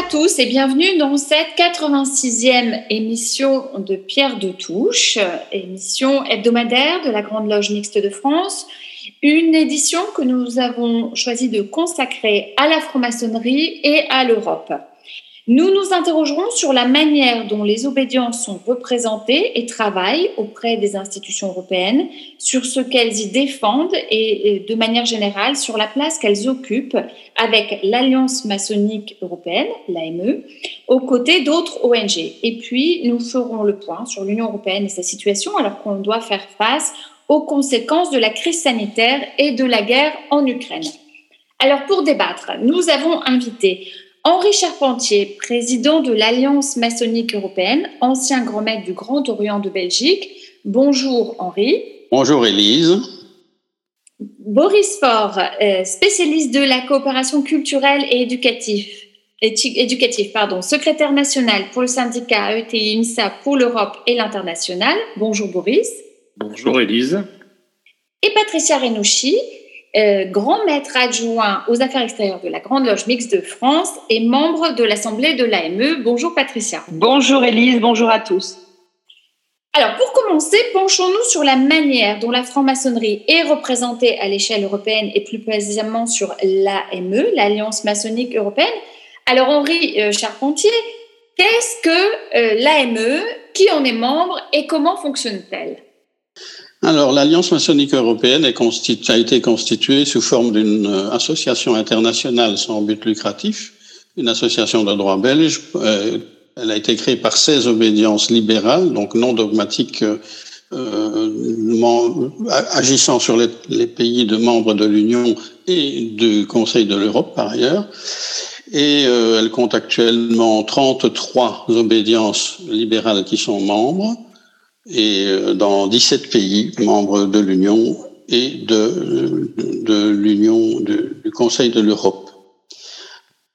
À tous et bienvenue dans cette 86e émission de Pierre de Touche, émission hebdomadaire de la Grande Loge Mixte de France, une édition que nous avons choisi de consacrer à la franc-maçonnerie et à l'Europe. Nous nous interrogerons sur la manière dont les obédiences sont représentées et travaillent auprès des institutions européennes, sur ce qu'elles y défendent et, de manière générale sur la place qu'elles occupent avec l'Alliance maçonnique européenne, l'AME, aux côtés d'autres ONG. Et puis, nous ferons le point sur l'Union européenne et sa situation alors qu'on doit faire face aux conséquences de la crise sanitaire et de la guerre en Ukraine. Alors, pour débattre, nous avons invité Henri Charpentier, président de l'Alliance maçonnique européenne, ancien grand maître du Grand Orient de Belgique. Bonjour Henri. Bonjour Élise. Boris Faure, euh, spécialiste de la coopération culturelle et éducative, éducatif, pardon, secrétaire national pour le syndicat ETI INSA pour l'Europe et l'international. Bonjour Boris. Bonjour Élise. Et Patricia Renouchi, euh, grand maître adjoint aux affaires extérieures de la Grande Loge Mixte de France et membre de l'Assemblée de l'AME. Bonjour Patricia. Bonjour Élise, bonjour à tous. Alors pour commencer, penchons-nous sur la manière dont la franc-maçonnerie est représentée à l'échelle européenne et plus précisément sur l'AME, l'Alliance maçonnique européenne. Alors Henri euh, Charpentier, qu'est-ce que euh, l'AME, qui en est membre et comment fonctionne-t-elle? Alors, l'Alliance maçonnique européenne a été constituée sous forme d'une euh, association internationale sans but lucratif, une association de droit belge. Euh, elle a été créée par 16 obédiences libérales, donc non dogmatiques, euh, agissant sur les, les, pays de membres de l'Union et du Conseil de l'Europe par ailleurs. Et elle compte actuellement 33 obédiences libérales qui sont membres et euh, dans 17 pays membres de l'Union et de, de l'Union du Conseil de l'Europe.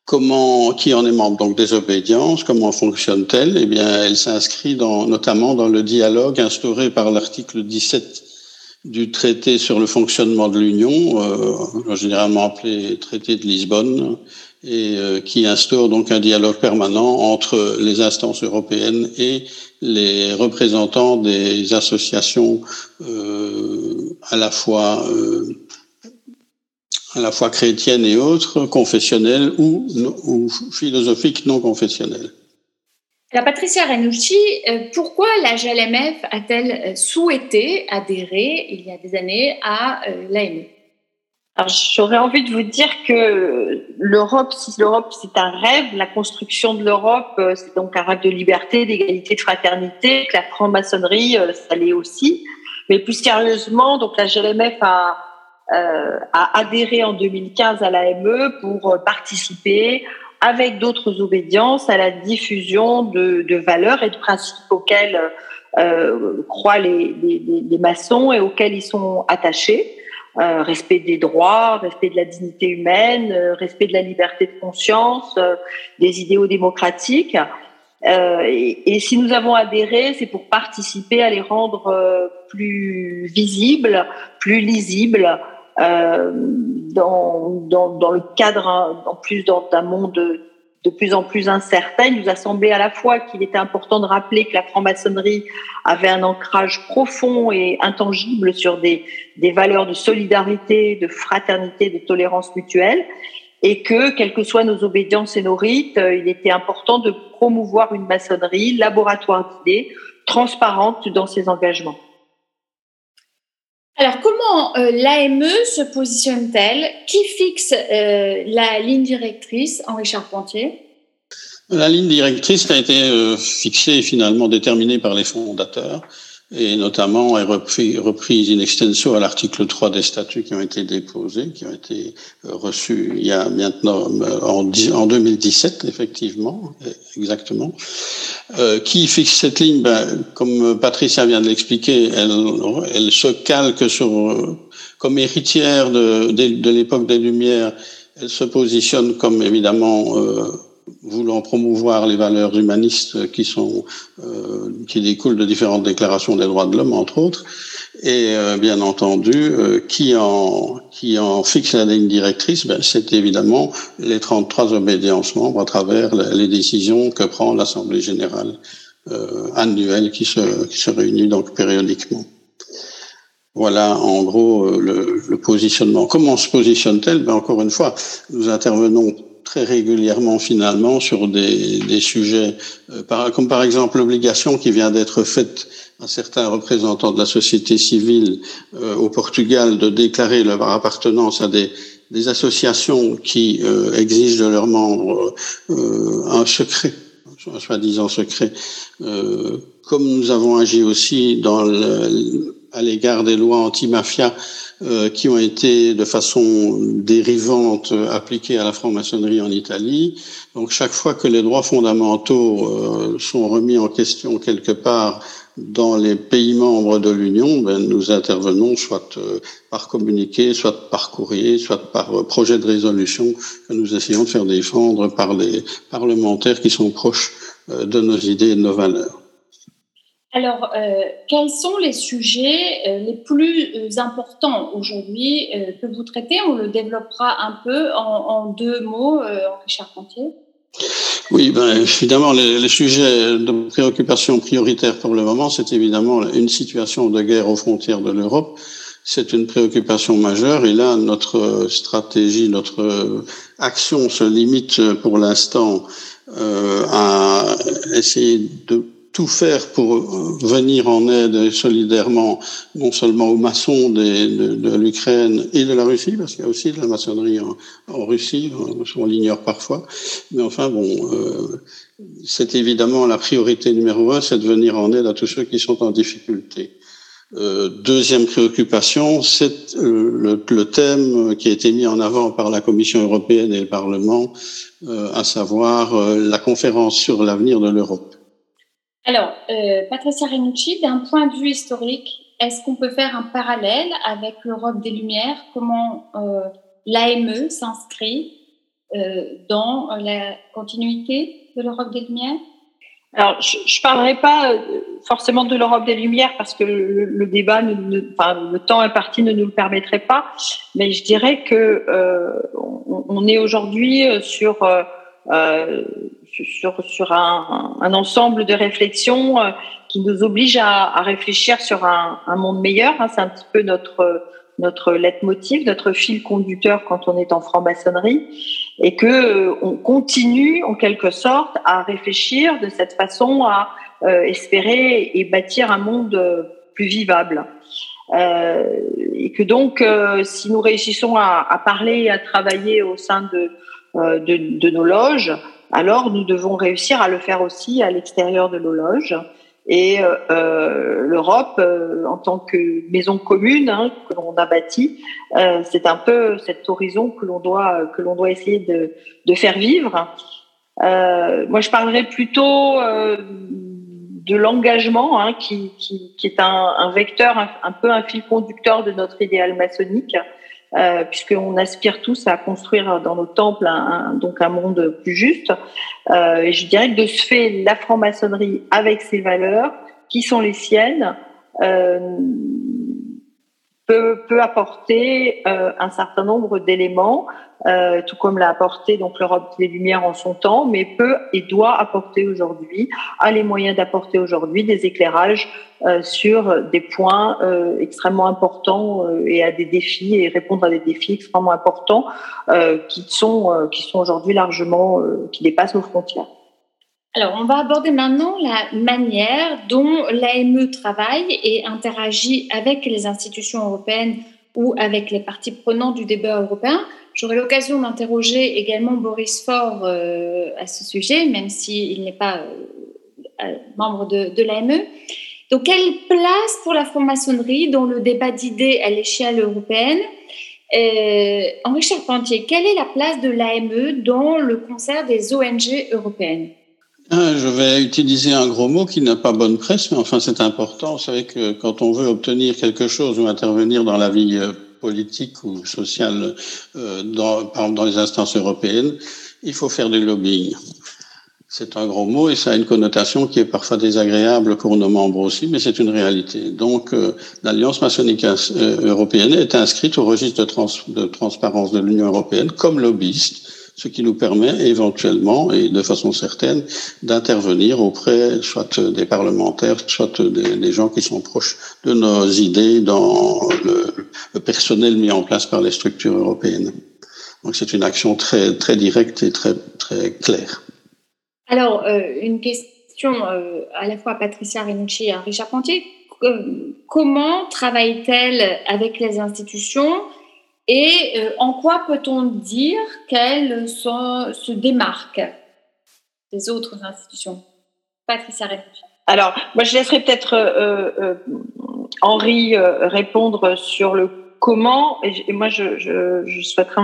Comment, qui en est membre? Donc des obédiences Comment fonctionne-t-elle? Eh bien, elle s'inscrit dans, notamment dans le dialogue instauré par l'article 17 du traité sur le fonctionnement de l'Union, euh, généralement appelé traité de Lisbonne, et euh, qui instaure donc un dialogue permanent entre les instances européennes et les représentants des associations euh, à la fois euh, à la fois chrétiennes et autres, confessionnelles ou, philosophiques non confessionnelles. La Patricia Renucci, pourquoi la GLMF a-t-elle souhaité adhérer il y a des années à l'AME j'aurais envie de vous dire que l'Europe, si l'Europe c'est un rêve, la construction de l'Europe, euh, c'est donc un rêve de liberté, d'égalité, de fraternité, que la franc-maçonnerie, euh, ça l'est aussi. Mais plus sérieusement, donc la GLMF a, euh, a adhéré en 2015 à l'AME pour participer avec d'autres obédiences à la diffusion de, de valeurs et de principes auxquels euh, croient les, les, les maçons et auxquels ils sont attachés. Euh, respect des droits, respect de la dignité humaine, euh, respect de la liberté de conscience, euh, des idéaux démocratiques. Et, et, si nous avons adhéré, c'est pour participer à les rendre plus visibles, plus lisibles, dans, dans, dans, le cadre, en plus d'un monde de plus en plus incertain. Il nous a semblé à la fois qu'il était important de rappeler que la franc-maçonnerie avait un ancrage profond et intangible sur des, valeurs de solidarité, de fraternité, de tolérance mutuelle, et que, quelles que soient nos obédiences et nos rites, euh, il était important de promouvoir une maçonnerie, laboratoire d'idées, transparente dans ses engagements. Alors, comment euh, l'AME se positionne-t-elle? Qui fixe euh, la ligne directrice, Henri Charpentier? La ligne directrice a été euh, fixée finalement déterminée par les fondateurs et notamment est repris, reprise in extenso à l'article 3 des statuts qui ont été déposés, qui ont été euh, reçus il y a maintenant euh, en, en 2017, effectivement, exactement, euh, qui fixe cette ligne, ben, comme Patricia vient de l'expliquer, elle, elle, se calque sur, comme héritière de, de, de l'époque des Lumières, elle se positionne comme évidemment euh, voulant promouvoir les valeurs humanistes qui sont euh, qui découlent de différentes déclarations des droits de l'homme entre autres et euh, bien entendu euh, qui en qui en fixe la ligne directrice ben, c'est évidemment les 33 obédiences membres à travers les décisions que prend l'assemblée générale euh, annuelle qui se qui se réunit donc périodiquement voilà en gros le, le positionnement. Comment se positionne-t-elle? Ben, Encore une fois, nous intervenons très régulièrement finalement sur des, des sujets, euh, par, comme par exemple l'obligation qui vient d'être faite à certains représentants de la société civile euh, au Portugal de déclarer leur appartenance à des, des associations qui euh, exigent de leurs membres euh, un secret, un soi-disant secret, euh, comme nous avons agi aussi dans le, à l'égard des lois anti-mafia euh, qui ont été de façon dérivante appliquées à la franc-maçonnerie en Italie. Donc chaque fois que les droits fondamentaux euh, sont remis en question quelque part dans les pays membres de l'Union, ben, nous intervenons soit euh, par communiqué, soit par courrier, soit par euh, projet de résolution que nous essayons de faire défendre par les parlementaires qui sont proches de nos idées et de nos valeurs. Alors, euh, quels sont les sujets euh, les plus euh, importants aujourd'hui euh, que vous traitez? On le développera un peu en, en deux mots, Henri Charpentier. Oui, ben, évidemment, les, les, sujets de préoccupation prioritaire pour le moment, c'est évidemment une situation de guerre aux frontières de l'Europe. C'est une préoccupation majeure et là, notre stratégie, notre action se limite pour l'instant euh, à essayer de tout faire pour venir en aide solidairement, non seulement aux maçons de, l'Ukraine et de la Russie, parce qu'il y a aussi de la maçonnerie en, Russie, on l'ignore parfois, mais enfin bon, euh, c'est évidemment la priorité numéro un, c'est de venir en aide à tous ceux qui sont en difficulté. Euh, deuxième préoccupation, c'est euh, le, thème qui a été mis en avant par la Commission européenne et le Parlement, euh, à savoir euh, la conférence sur l'avenir de l'Europe. Alors, euh, Patricia Renucci, d'un point de vue historique, est-ce qu'on peut faire un parallèle avec l'Europe des Lumières? Comment euh, l'AME s'inscrit euh, dans la continuité de l'Europe des Lumières? Alors, je ne parlerai pas forcément de l'Europe des Lumières parce que le, débat, enfin, le temps imparti ne nous le permettrait pas, mais je dirais que on, est aujourd'hui sur sur, sur un, un, ensemble de réflexions euh, qui nous oblige à, à réfléchir sur un, un monde meilleur. Hein. C'est un petit peu notre notre leitmotiv, notre fil conducteur quand on est en franc-maçonnerie, et que euh, on continue en quelque sorte à réfléchir de cette façon à euh, espérer et bâtir un monde euh, plus vivable. Et que donc, si nous réussissons à, à, parler et à travailler au sein de, de, de nos loges, alors nous devons réussir à le faire aussi à l'extérieur de nos loges. Et euh, l'Europe, euh, en tant que maison commune hein, que l'on a bâtie, euh, c'est un peu cet horizon que l'on doit que l'on doit essayer de, de faire vivre. Euh, moi, je parlerai plutôt euh, de l'engagement, hein, qui, qui, qui, est un, un vecteur, un, peu un fil conducteur de notre idéal maçonnique euh, puisqu'on aspire tous à construire dans nos temples un, donc un monde plus juste. Euh, et je dirais que de ce fait, la franc-maçonnerie avec ses valeurs, qui sont les siennes, euh, peut, peut apporter euh, un certain nombre d'éléments, euh, tout comme l'a apporté donc l'Europe des Lumières en son temps, mais peut et doit apporter aujourd'hui, a les moyens d'apporter aujourd'hui des éclairages euh, sur des points euh, extrêmement importants euh, et à des défis et répondre à des défis extrêmement importants euh, qui sont qui sont aujourd'hui largement qui dépassent nos frontières. Alors, on va aborder maintenant la manière dont l'AME travaille et interagit avec les institutions européennes ou avec les parties prenantes du débat européen. J'aurai l'occasion d'interroger également Boris Faure euh, à ce sujet, même s'il n'est pas euh, membre de, l'AME. Donc, quelle place pour la franc-maçonnerie dans le débat d'idées à l'échelle européenne? Euh, Henri Charpentier, quelle est la place de l'AME dans le concert des ONG européennes? Ah, je vais utiliser un gros mot qui n'a pas bonne presse, mais enfin c'est important. Vous savez que quand on veut obtenir quelque chose ou intervenir dans la vie euh, politique ou sociale, euh, dans, dans les instances européennes, il faut faire du lobbying. C'est un gros mot et ça a une connotation qui est parfois désagréable pour nos membres aussi, mais c'est une réalité. Donc, euh, l'Alliance maçonnique européenne est inscrite au registre de transparence de l'Union européenne comme lobbyiste, ce qui nous permet éventuellement et de façon certaine d'intervenir auprès soit des parlementaires, soit des, gens qui sont proches de nos idées dans le, personnel mis en place par les structures européennes. Donc, c'est une action très, très directe et très, très claire. Alors, euh, une question euh, à la fois à Patricia Renucci et à Richard Pontier. Euh, comment travaille-t-elle avec les institutions? Et en quoi peut-on dire qu'elle se démarque des autres institutions? Patricia Renucci. Alors, moi, je laisserai peut-être Henri répondre sur le comment, et, moi je, je, je, souhaiterais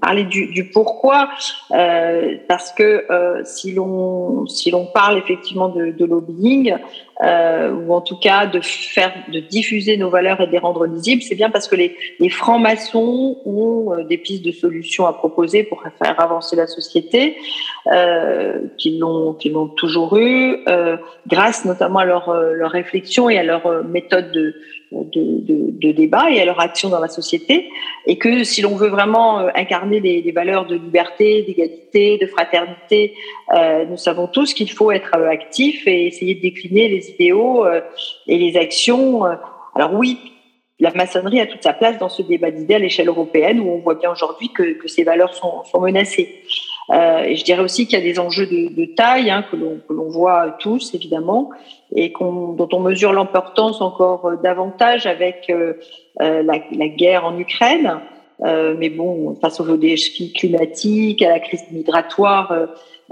parler du, du pourquoi, euh, parce que euh, si l'on si l'on parle effectivement de, de lobbying, euh, ou en tout cas de faire de diffuser nos valeurs et de les rendre lisibles, c'est bien parce que les, les francs-maçons ont euh, des pistes de solutions à proposer pour faire avancer la société, euh, qu'ils l'ont qu'ils l'ont toujours eu, euh, grâce notamment à leur leur réflexion et à leur méthode de de, de, de, débat et à leur action dans la société, et que si l'on veut vraiment euh, incarner les, valeurs de liberté, d'égalité, de fraternité, euh, nous savons tous qu'il faut être euh, actif et essayer de décliner les idéaux euh, et les actions. Alors oui, la maçonnerie a toute sa place dans ce débat d'idées à l'échelle européenne, où on voit bien aujourd'hui que, que, ces valeurs sont, sont menacées. Euh, et je dirais aussi qu'il y a des enjeux de, taille hein, que l'on voit tous évidemment et dont on mesure l'importance encore euh, davantage avec euh, euh, la, la, guerre en Ukraine. Euh, mais bon, face aux défis climatiques, à la crise migratoire,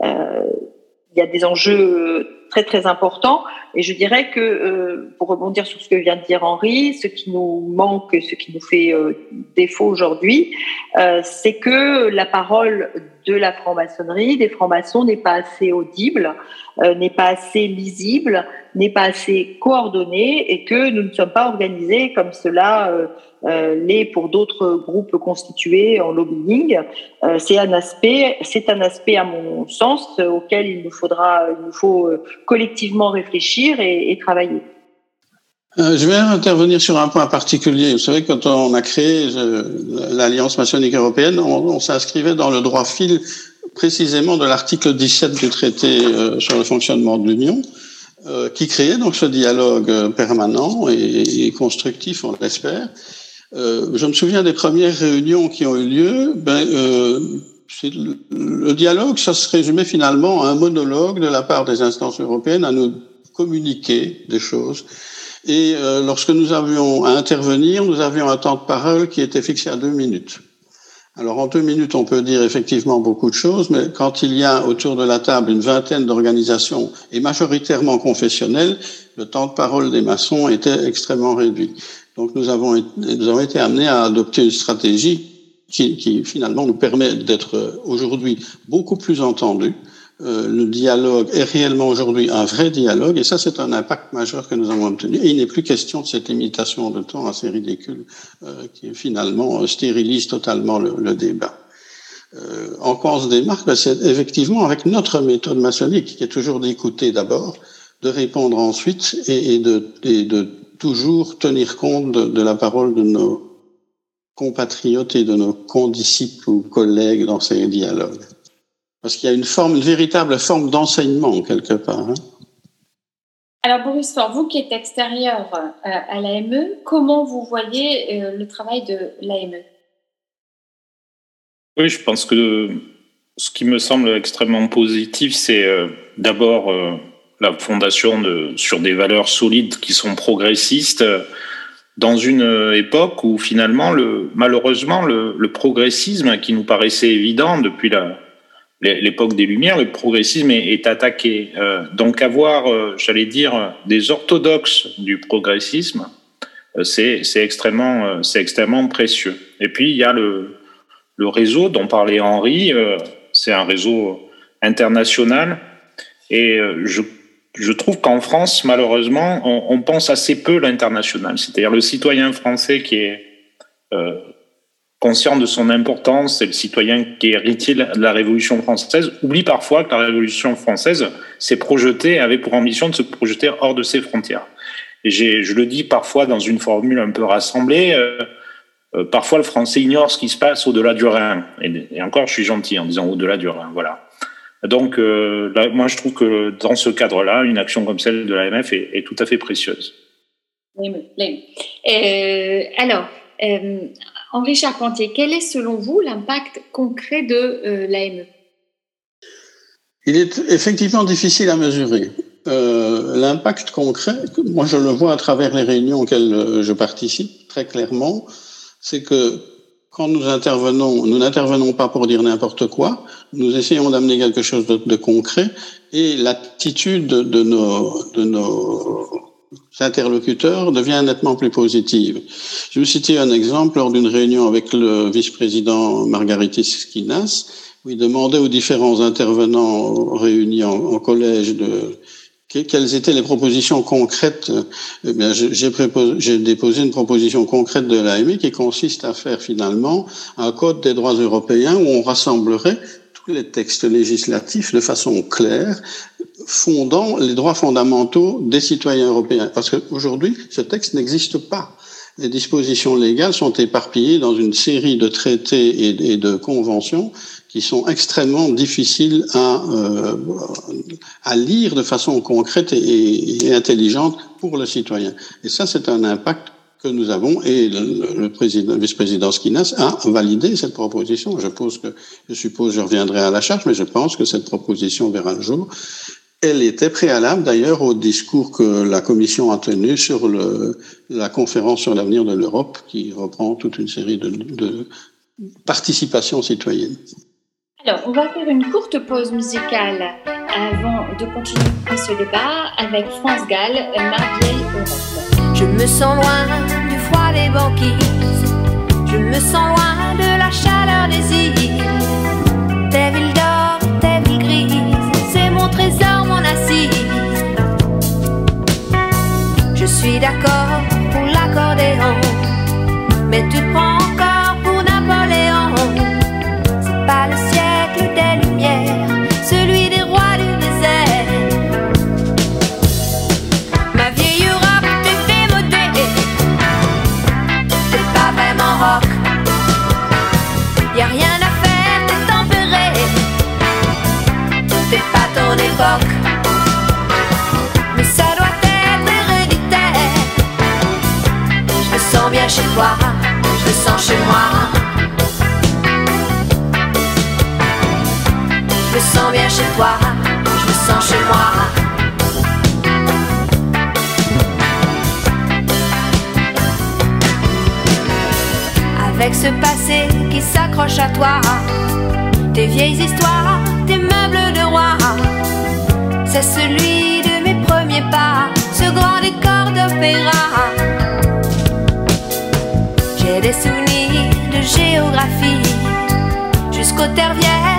il y a des enjeux très très importants. Et je dirais que, euh, pour rebondir sur ce que vient de dire Henri, ce qui nous manque, ce qui nous fait euh, défaut aujourd'hui, euh, c'est que la parole de la franc-maçonnerie, des francs-maçons, n'est pas assez audible, n'est pas assez lisible, n'est pas assez coordonnée, et que nous ne sommes pas organisés comme cela l'est pour d'autres groupes constitués en lobbying. Euh, c'est un aspect, c'est un aspect à mon sens auquel il nous faudra, il faut euh, collectivement réfléchir et, travailler. je vais intervenir sur un point particulier. Vous savez, quand on a créé l'Alliance maçonnique européenne, on, s'inscrivait dans le droit fil précisément de l'article 17 du traité sur le fonctionnement de l'Union, qui créait donc ce dialogue permanent et constructif, on l'espère, euh, je me souviens des premières réunions qui ont eu lieu. Ben, euh, le, dialogue, ça se résumait finalement à un monologue de la part des instances européennes à nous communiquer des choses. Et euh, lorsque nous avions à intervenir, nous avions un temps de parole qui était fixé à deux minutes. Alors en deux minutes, on peut dire effectivement beaucoup de choses, mais quand il y a autour de la table une vingtaine d'organisations et majoritairement confessionnelles, le temps de parole des maçons était extrêmement réduit. Donc nous avons, nous avons été amenés à adopter une stratégie qui, qui finalement nous permet d'être aujourd'hui beaucoup plus entendus. Euh, le dialogue est réellement aujourd'hui un vrai dialogue et ça c'est un impact majeur que nous avons obtenu. Et il n'est plus question de cette limitation de temps assez ridicule euh, qui finalement stérilise totalement le, le débat. Euh, en quoi on se démarque ben, C'est effectivement avec notre méthode maçonnique qui est toujours d'écouter d'abord, de répondre ensuite et, et, de, et de toujours tenir compte de, de, la parole de nos compatriotes et de nos condisciples ou collègues dans ces dialogues. Parce qu'il y a une forme, une véritable forme d'enseignement quelque part. Hein. Alors Boris Faure, vous qui êtes extérieur euh, à l'AME, comment vous voyez euh, le travail de l'AME? Oui, je pense que ce qui me semble extrêmement positif, c'est euh, d'abord la fondation sur des valeurs solides qui sont progressistes dans une époque où finalement, le, malheureusement, le, progressisme qui nous paraissait évident depuis la, l'époque des Lumières, le progressisme est, attaqué. Euh, donc avoir, euh, j'allais dire, des orthodoxes du progressisme, euh, c'est extrêmement, c'est extrêmement précieux. Et puis il y a le, le réseau dont parlait Henri, c'est un réseau international, et je, je trouve qu'en France, malheureusement, on, pense assez peu l'international. C'est-à-dire le citoyen français qui est conscient de son importance et le citoyen qui est héritier de la Révolution française oublie parfois que la Révolution française s'est projetée, avait pour ambition de se projeter hors de ses frontières. Et je le dis parfois dans une formule un peu rassemblée, euh, euh, parfois le français ignore ce qui se passe au-delà du Rhin. Et, encore, je suis gentil en disant au-delà du Rhin, voilà. Donc, euh, moi, je trouve que dans ce cadre-là, une action comme celle de l'AMF est, est, tout à fait précieuse. Oui, alors, Henri Charpentier, quel est selon vous l'impact concret de euh, l'AME Il est effectivement difficile à mesurer. Euh, l'impact concret, moi je le vois à travers les réunions auxquelles euh, je participe très clairement, c'est que quand nous intervenons, nous n'intervenons pas pour dire n'importe quoi, nous essayons d'amener quelque chose de, concret et l'attitude de nos, de nos interlocuteur devient nettement plus positive. Je vais citer un exemple lors d'une réunion avec le vice-président Margaritis Skinas, où il demandait aux différents intervenants réunis en, collège de quelles étaient les propositions concrètes. Eh bien, j'ai déposé une proposition concrète de l'AMI qui consiste à faire finalement un code des droits européens où on rassemblerait tous les textes législatifs de façon claire fondant les droits fondamentaux des citoyens européens. Parce qu'aujourd'hui, ce texte n'existe pas. Les dispositions légales sont éparpillées dans une série de traités et, de conventions qui sont extrêmement difficiles à, euh, à lire de façon concrète et, intelligente pour le citoyen. Et ça, c'est un impact que nous avons et le, le président, vice-président Skinas a validé cette proposition. Je suppose que, je suppose, je reviendrai à la charge, mais je pense que cette proposition verra le jour. Elle était préalable d'ailleurs au discours que la Commission a tenu sur le, la conférence sur l'avenir de l'Europe qui reprend toute une série de, de participations citoyennes. Alors, on va faire une courte pause musicale avant de continuer ce débat avec France Gall, Marvieille Europe. Je me sens loin du froid des banquises, je me sens loin de la chaleur des îles, des villes d'or, des villes grises, c'est mon trésor. Je suis d'accord pour l'accordéon, mais tu prends chez toi, je me sens chez moi. Je me sens bien chez toi, je me sens chez moi. Avec ce passé qui s'accroche à toi, tes vieilles histoires, tes meubles de roi, c'est celui de mes premiers pas, ce grand décor d'opéra des souvenirs de géographie, jusqu'aux terres vierges,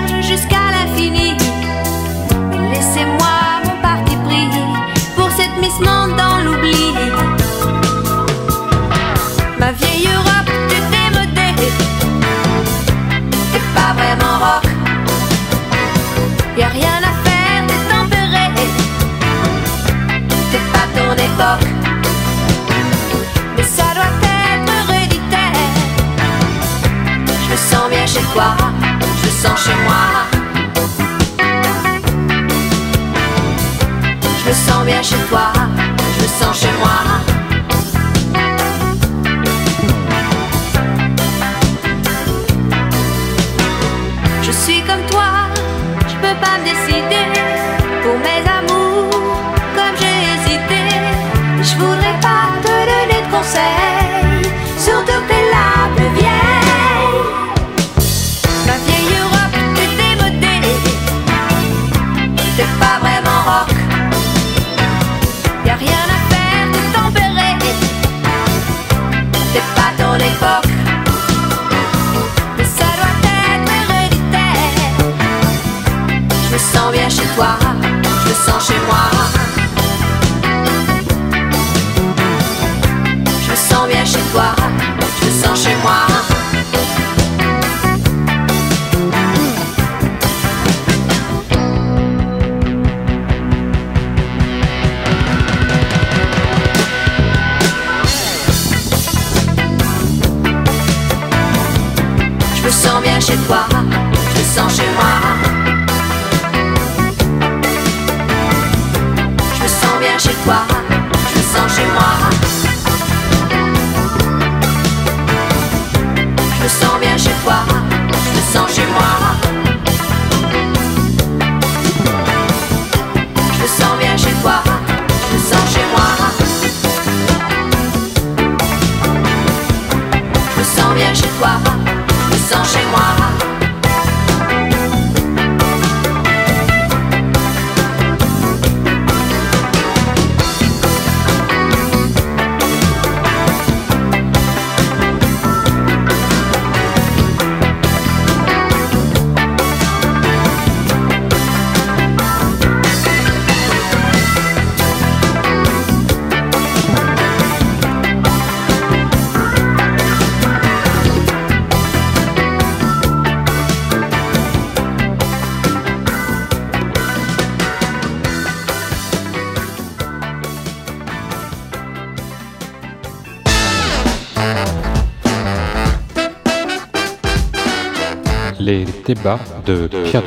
Les débats de Pierre.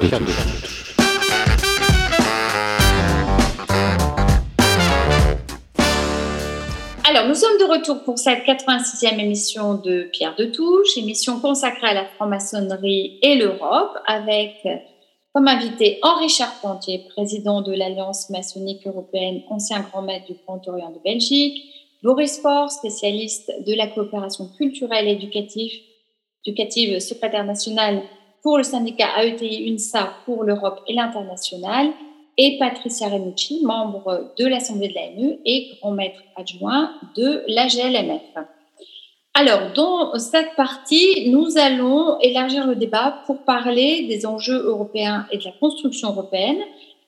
Alors, nous sommes de retour pour cette 86e émission de Pierre de Touche, émission consacrée à la franc-maçonnerie et l'Europe, avec comme invité Henri Charpentier, président de l'Alliance maçonnique européenne, ancien grand maître du Grand Orient de Belgique, Boris Faure, spécialiste de la coopération culturelle et éducative, éducative secrétaire national pour le syndicat AETI UNSA pour l'Europe et l'international, et Patricia Renucci, membre de l'Assemblée de l'AME et grand maître adjoint de l'AGLMF. Alors, dans cette partie, nous allons élargir le débat pour parler des enjeux européens et de la construction européenne,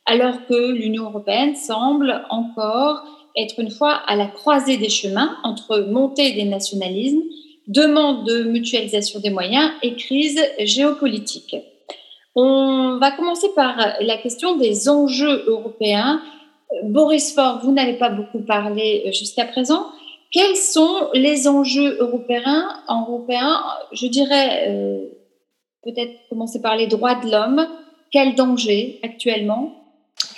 alors que l'Union européenne semble encore être une fois à la croisée des chemins entre montée des nationalismes, demande de mutualisation des moyens et crise géopolitique. On va commencer par la question des enjeux européens. Boris Faure, vous n'avez pas beaucoup parlé jusqu'à présent. Quels sont les enjeux européens, européens? Je dirais, euh, peut-être commencer par les droits de l'homme. Quel danger actuellement?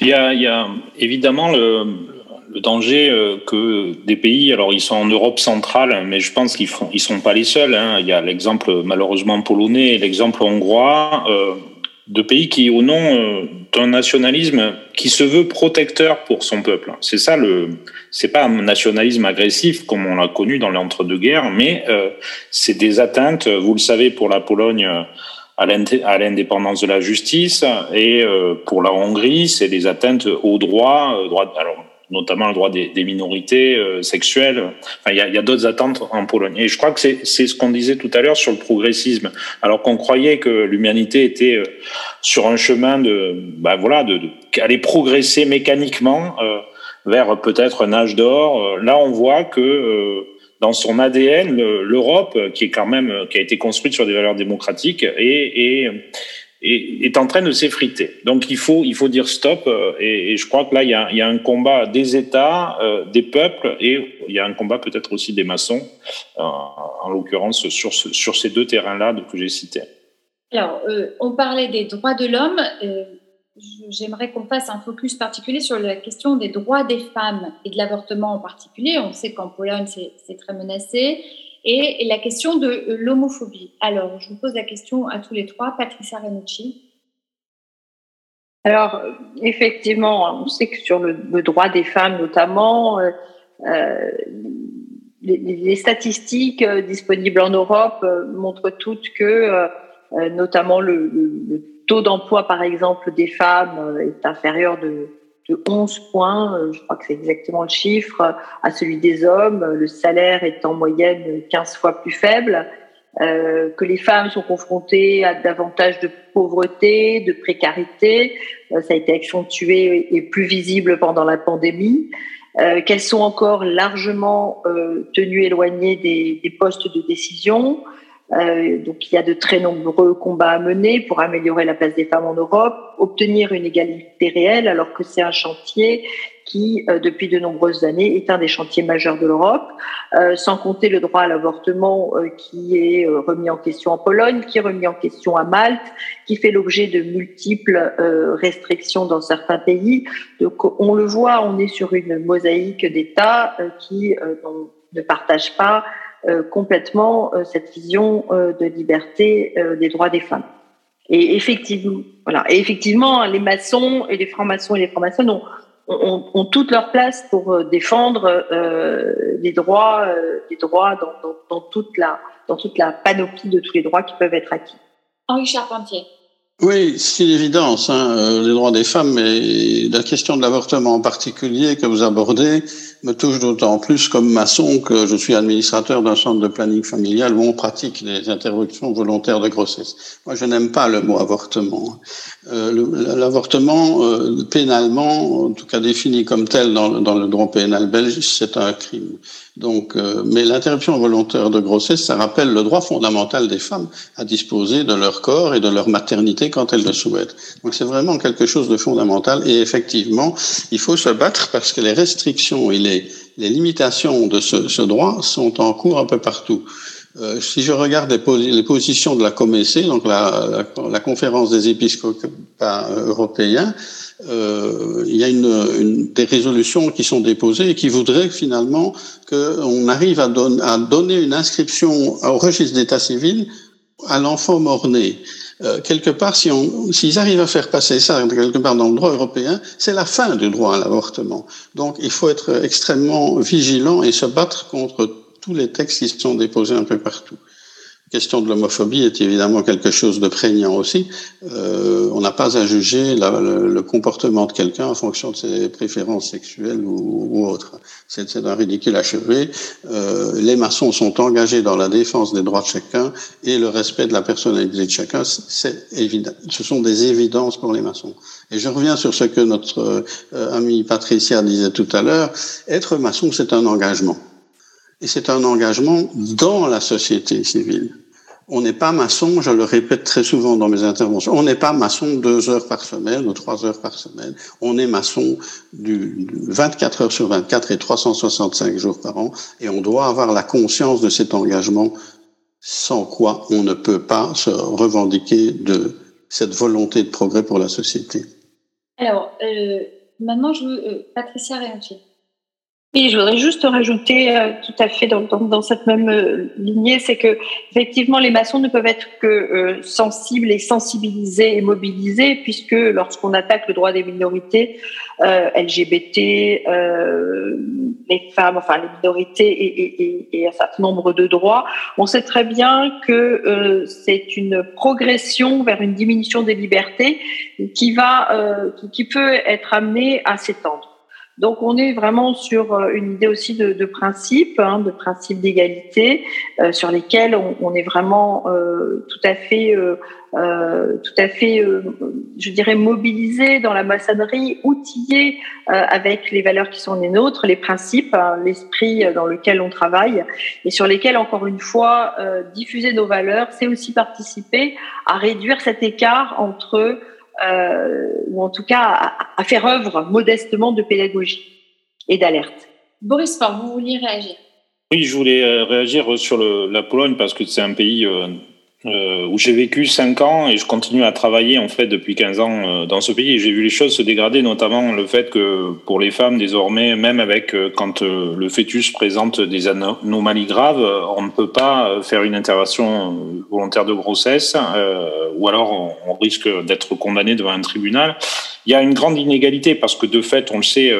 Il y a évidemment le, le danger euh, que des pays, alors ils sont en Europe centrale, mais je pense qu'ils ne ils sont pas les seuls. Hein. Il y a l'exemple malheureusement polonais et l'exemple hongrois. Euh, de pays qui, au nom euh, d'un nationalisme qui se veut protecteur pour son peuple. C'est ça le, c'est pas un nationalisme agressif comme on l'a connu dans l'entre-deux-guerres, mais euh, c'est des atteintes, vous le savez, pour la Pologne à l'indépendance de la justice et euh, pour la Hongrie, c'est des atteintes aux droits, euh, droits alors notamment le droit des, minorités euh, sexuelles. Il y a, d'autres attentes en Pologne. Et je crois que c'est ce qu'on disait tout à l'heure sur le progressisme. Alors qu'on croyait que l'humanité était euh, sur un chemin de, ben voilà, de, de allait progresser mécaniquement euh, vers peut-être un âge d'or. Là, on voit que dans son ADN, l'Europe, qui est quand même qui a été construite sur des valeurs démocratiques, et, et est, en train de s'effriter. Donc il faut, il faut dire stop. Et, et, je crois que là, il y a, il y a un combat des États, euh, des peuples, et il y a un combat peut-être aussi des maçons, euh, en l'occurrence sur, sur ces deux terrains-là que j'ai cités. Alors, euh, on parlait des droits de l'homme. J'aimerais qu'on fasse un focus particulier sur la question des droits des femmes et de l'avortement en particulier. On sait qu'en Pologne, c'est très menacé et la question de l'homophobie. Alors, je vous pose la question à tous les trois. Patricia Renucci. Alors, effectivement, on sait que sur le, droit des femmes notamment, euh, les, les, statistiques disponibles en Europe montrent toutes que, euh, notamment, le taux d'emploi, par exemple, des femmes est inférieur de de 11 points, je crois que c'est exactement le chiffre, à celui des hommes. Le salaire est en moyenne 15 fois plus faible. euh, que les femmes sont confrontées à davantage de pauvreté, de précarité. Euh, ça a été accentué et plus visible pendant la pandémie. Euh, qu'elles sont encore largement euh, tenues éloignées des, postes de décision. Euh, donc il y a de très nombreux combats à mener pour améliorer la place des femmes en Europe, obtenir une égalité réelle alors que c'est un chantier qui, euh, depuis de nombreuses années, est un des chantiers majeurs de l'Europe, euh, sans compter le droit à l'avortement euh, qui est remis en question en Pologne, qui est remis en question à Malte, qui fait l'objet de multiples restrictions dans certains pays. Donc on le voit, on est sur une mosaïque d'États qui ne partagent pas complètement cette vision de liberté des droits des femmes. Et effectivement, voilà. Et effectivement, les maçons et les francs-maçons et les francs-maçons ont, ont, ont, toute leur place pour euh, défendre euh, les droits, euh, les droits dans, dans, dans, toute la, dans toute la panoplie de tous les droits qui peuvent être acquis. Henri Charpentier. Oui, c'est l'évidence, hein, euh, les droits des femmes et la question de l'avortement en particulier que vous abordez me touche d'autant plus comme maçon que je suis administrateur d'un centre de planning familial où on pratique les interruptions volontaires de grossesse. Moi, je n'aime pas le mot avortement. Euh, L'avortement, euh, pénalement, en tout cas défini comme tel dans, le droit pénal belge, c'est un crime. Donc, euh, mais l'interruption volontaire de grossesse, ça rappelle le droit fondamental des femmes à disposer de leur corps et de leur maternité quand elles le souhaitent. Donc, c'est vraiment quelque chose de fondamental. Et effectivement, il faut se battre parce que les restrictions et les, les limitations de ce, droit sont en cours un peu partout. Euh, si je regarde les, positions de la COMEC, donc la, conférence des épiscopats européens, euh, il y a des résolutions qui sont déposées et qui voudraient finalement qu'on arrive à, donner une inscription au registre d'état civil à l'enfant mort-né. Euh, quelque part, si s'ils arrivent à faire passer ça quelque part dans le droit européen, c'est la fin du droit à l'avortement. Donc, il faut être extrêmement vigilant et se battre contre tous les textes qui sont déposés un peu partout question de l'homophobie est évidemment quelque chose de prégnant aussi. Euh, on n'a pas à juger la, le, comportement de quelqu'un en fonction de ses préférences sexuelles ou, ou autres. C'est un ridicule achevé. Euh, les maçons sont engagés dans la défense des droits de chacun et le respect de la personnalité de chacun. C'est évident. Ce sont des évidences pour les maçons. Et je reviens sur ce que notre euh, amie Patricia disait tout à l'heure. Être maçon, c'est un engagement. Et c'est un engagement dans la société civile. On n'est pas maçon, je le répète très souvent dans mes interventions, on n'est pas maçon deux heures par semaine ou trois heures par semaine. On est maçon du 24 heures sur 24 et 365 jours par an. Et on doit avoir la conscience de cet engagement sans quoi on ne peut pas se revendiquer de cette volonté de progrès pour la société. Alors, euh, maintenant, je veux, euh, Patricia réagir. Et je voudrais juste rajouter euh, tout à fait dans, dans, dans cette même euh, lignée, c'est que effectivement les maçons ne peuvent être que euh, sensibles et sensibilisés et mobilisés, puisque lorsqu'on attaque le droit des minorités euh, LGBT, euh, les femmes, enfin les minorités et, et, et, un certain nombre de droits, on sait très bien que c'est une progression vers une diminution des libertés qui va, qui peut être amenée à s'étendre. Donc on est vraiment sur euh, une idée aussi de, de principe, hein, de principe d'égalité, euh, sur lesquels on, est vraiment euh, tout à fait, euh, tout à fait, je dirais mobilisé dans la maçonnerie, outillé avec les valeurs qui sont les nôtres, les principes, hein, l'esprit dans lequel on travaille, et sur lesquels encore une fois diffuser nos valeurs, c'est aussi participer à réduire cet écart entre euh, ou en tout cas à, à, faire œuvre modestement de pédagogie et d'alerte. Boris vous vouliez réagir? Oui, je voulais euh, réagir sur le, la Pologne parce que c'est un pays euh, euh, où j'ai vécu 5 ans et je continue à travailler en fait depuis 15 ans euh, dans ce pays j'ai vu les choses se dégrader, notamment le fait que pour les femmes désormais, même avec euh, quand euh, le fœtus présente des anomalies graves, on ne peut pas faire une intervention volontaire de grossesse ou alors on, on risque d'être condamné devant un tribunal. Il y a une grande inégalité parce que de fait, on le sait,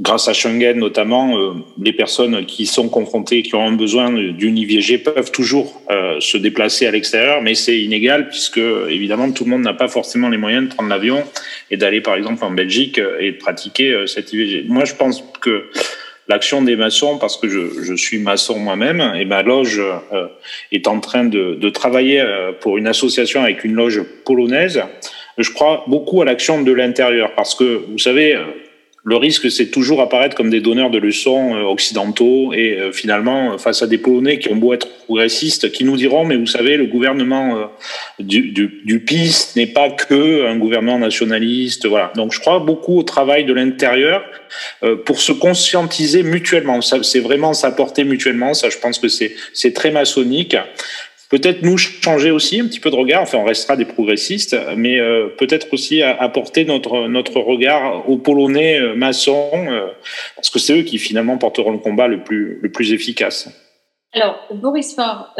grâce à Schengen notamment, euh, les personnes qui sont confrontées, qui ont un besoin d'une IVG peuvent toujours euh, se déplacer à l'extérieur, mais c'est inégal puisque évidemment tout le monde n'a pas forcément les moyens de prendre l'avion et d'aller par exemple en Belgique euh, et de pratiquer euh, cette IVG. Moi, je pense que l'action des maçons parce que je, je suis maçon moi-même et ma loge euh, est en train de, de travailler euh, pour une association avec une loge polonaise. Je crois beaucoup à l'action de l'intérieur parce que vous savez le risque, c'est toujours apparaître comme des donneurs de leçons euh, occidentaux et euh, finalement, face à des Polonais qui ont beau être progressistes, qui nous diront, mais vous savez, le gouvernement euh, du, du, du PiS n'est pas que un gouvernement nationaliste. Voilà. Donc, je crois beaucoup au travail de l'intérieur pour se conscientiser mutuellement. C'est vraiment s'apporter mutuellement. Ça, je pense que c'est très maçonnique peut-être nous changer aussi un petit peu de regard. Enfin, on restera des progressistes, mais euh, peut-être aussi apporter notre notre regard aux Polonais euh, maçons, euh, parce que c'est eux qui finalement porteront le combat le plus le plus efficace. Alors, Boris Faure,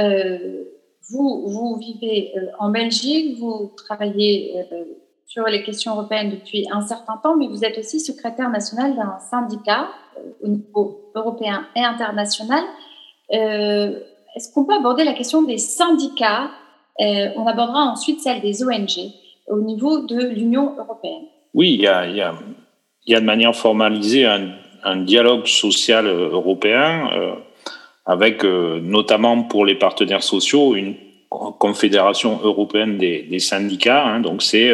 vous vous vivez en Belgique, vous travaillez sur les questions européennes depuis un certain temps, mais vous êtes aussi secrétaire national d'un syndicat au niveau européen et international. Est-ce qu'on peut aborder la question des syndicats euh, On abordera ensuite celle des ONG au niveau de l'Union européenne. Oui, il y a, y a, de manière formalisée un, dialogue social euh, européen euh, avec notamment pour les partenaires sociaux une confédération européenne des, syndicats. Hein, donc c'est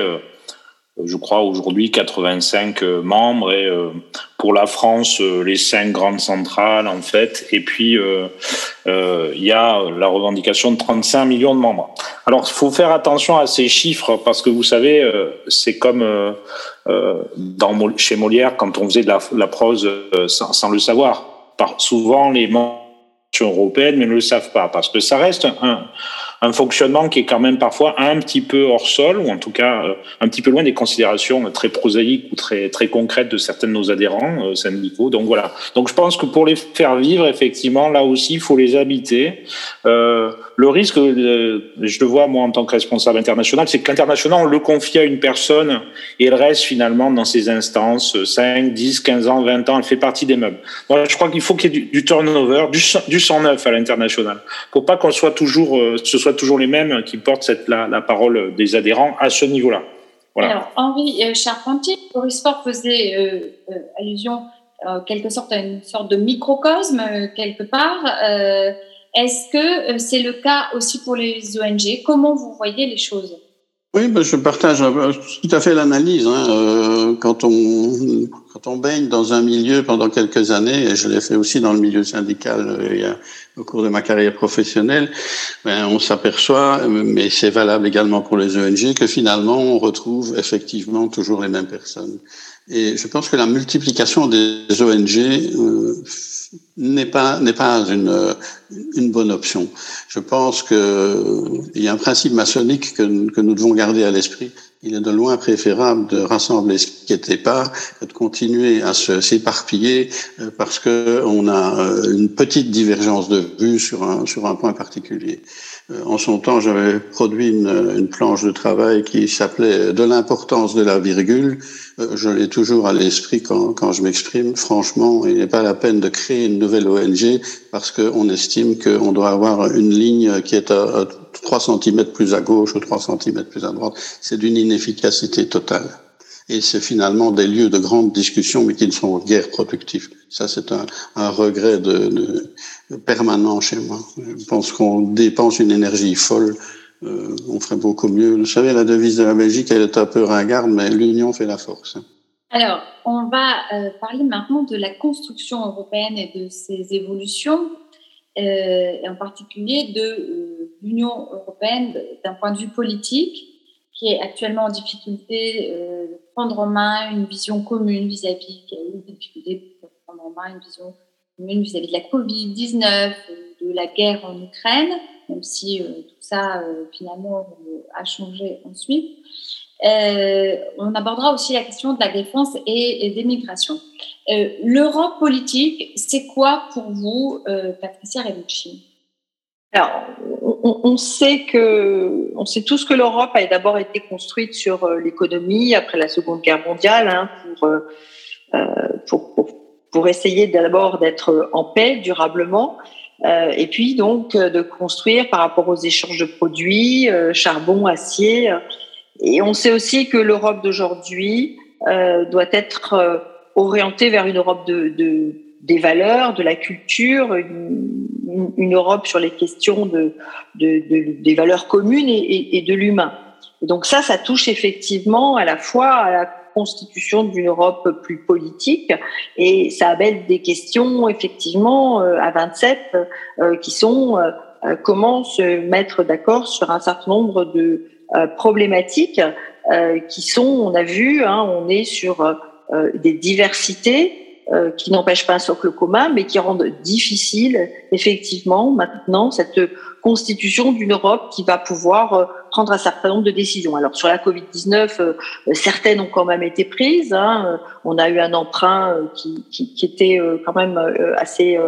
je crois aujourd'hui 85 euh, membres et euh, pour la France euh, les cinq grandes centrales en fait et puis euh, il y a la revendication de 35 millions de membres. Alors il faut faire attention à ces chiffres parce que vous savez c'est comme dans chez Molière quand on faisait de la, la prose sans, sans, le savoir. Par, souvent les membres européennes ne le savent pas parce que ça reste un un fonctionnement qui est quand même parfois un petit peu hors sol, ou en tout cas euh, un petit peu loin des considérations très prosaïques ou très très concrètes de certains de nos adhérents euh, syndicaux. Donc voilà. Donc je pense que pour les faire vivre, effectivement, là aussi, il faut les habiter. Euh, le risque, je le vois moi en tant que responsable international, c'est que l'international, on le confie à une personne et elle reste finalement dans ses instances 5, 10, 15 ans, 20 ans, elle fait partie des meubles. Moi, je crois qu'il faut qu'il y ait du, turnover, du, du sang neuf à l'international, pour pas qu'on soit toujours, ce soit toujours les mêmes qui portent cette, la, la parole des adhérents à ce niveau-là. Voilà. Alors, Henri euh, Charpentier, Boris Faure faisait euh, euh, allusion, en quelque sorte, à une sorte de microcosme, euh, quelque part. Euh, est-ce que c'est le cas aussi pour les ONG Comment vous voyez les choses? Oui, ben je partage tout à fait l'analyse. Hein. Euh, quand, on, quand on baigne dans un milieu pendant quelques années, et je l'ai fait aussi dans le milieu syndical euh, au cours de ma carrière professionnelle, ben on s'aperçoit, mais c'est valable également pour les ONG, que finalement on retrouve effectivement toujours les mêmes personnes. Et je pense que la multiplication des ONG euh, n'est pas n'est pas une une bonne option. Je pense que il y a un principe maçonnique que, que nous devons garder à l'esprit. Il est de loin préférable de rassembler ce qui était pas que de continuer à s'éparpiller parce que on a une petite divergence de vue sur un sur un point particulier. En son temps, j'avais produit une, une planche de travail qui s'appelait De l'importance de la virgule. Je l'ai toujours à l'esprit quand, quand je m'exprime. Franchement, il n'est pas la peine de créer une nouvelle ONG parce qu'on estime qu'on doit avoir une ligne qui est à 3 cm plus à gauche ou 3 cm plus à droite. C'est d'une inefficacité totale. Et c'est finalement des lieux de grandes discussions, mais qui ne sont guère productifs. Ça, c'est un, regret permanent chez moi. Je pense qu'on dépense une énergie folle. Euh, on ferait beaucoup mieux. Vous savez, la devise de la Belgique, elle est un peu ringarde, mais l'union fait la force. Alors, on va euh, parler maintenant de la construction européenne et de ses évolutions, euh, et en particulier de l'Union européenne d'un point de vue politique, qui est actuellement en difficulté euh, de prendre en main une vision commune vis-à-vis, qui a eu pour prendre en main une vision commune vis-à-vis de la Covid-19, de la guerre en Ukraine, même si euh, tout ça euh, finalement a changé ensuite. On abordera aussi la question de la défense et, et des migrations. L'Europe politique, c'est quoi pour vous, Patricia Reducci? Alors, on, sait que, on sait tous que l'Europe a d'abord été construite sur euh, l'économie après la Seconde Guerre mondiale, hein, pour, euh, pour, pour, essayer d'abord d'être en paix durablement, euh, et puis donc de construire par rapport aux échanges de produits, charbon, acier. Et on sait aussi que l'Europe d'aujourd'hui doit être orientée vers une Europe de des valeurs, de la culture, une, Europe sur les questions de, des valeurs communes et, et de l'humain. Donc ça, ça touche effectivement à la fois à la constitution d'une Europe plus politique et ça amène des questions effectivement euh, à 27 euh, qui sont euh, comment se mettre d'accord sur un certain nombre de problématiques qui sont, on a vu, hein, on est sur des diversités qui n'empêchent pas un socle commun, mais qui rendent difficile effectivement maintenant cette constitution d'une Europe qui va pouvoir euh, prendre un certain nombre de décisions. Alors sur la Covid-19, euh, certaines ont quand même été prises. Hein. On a eu un emprunt qui, qui, qui était quand même assez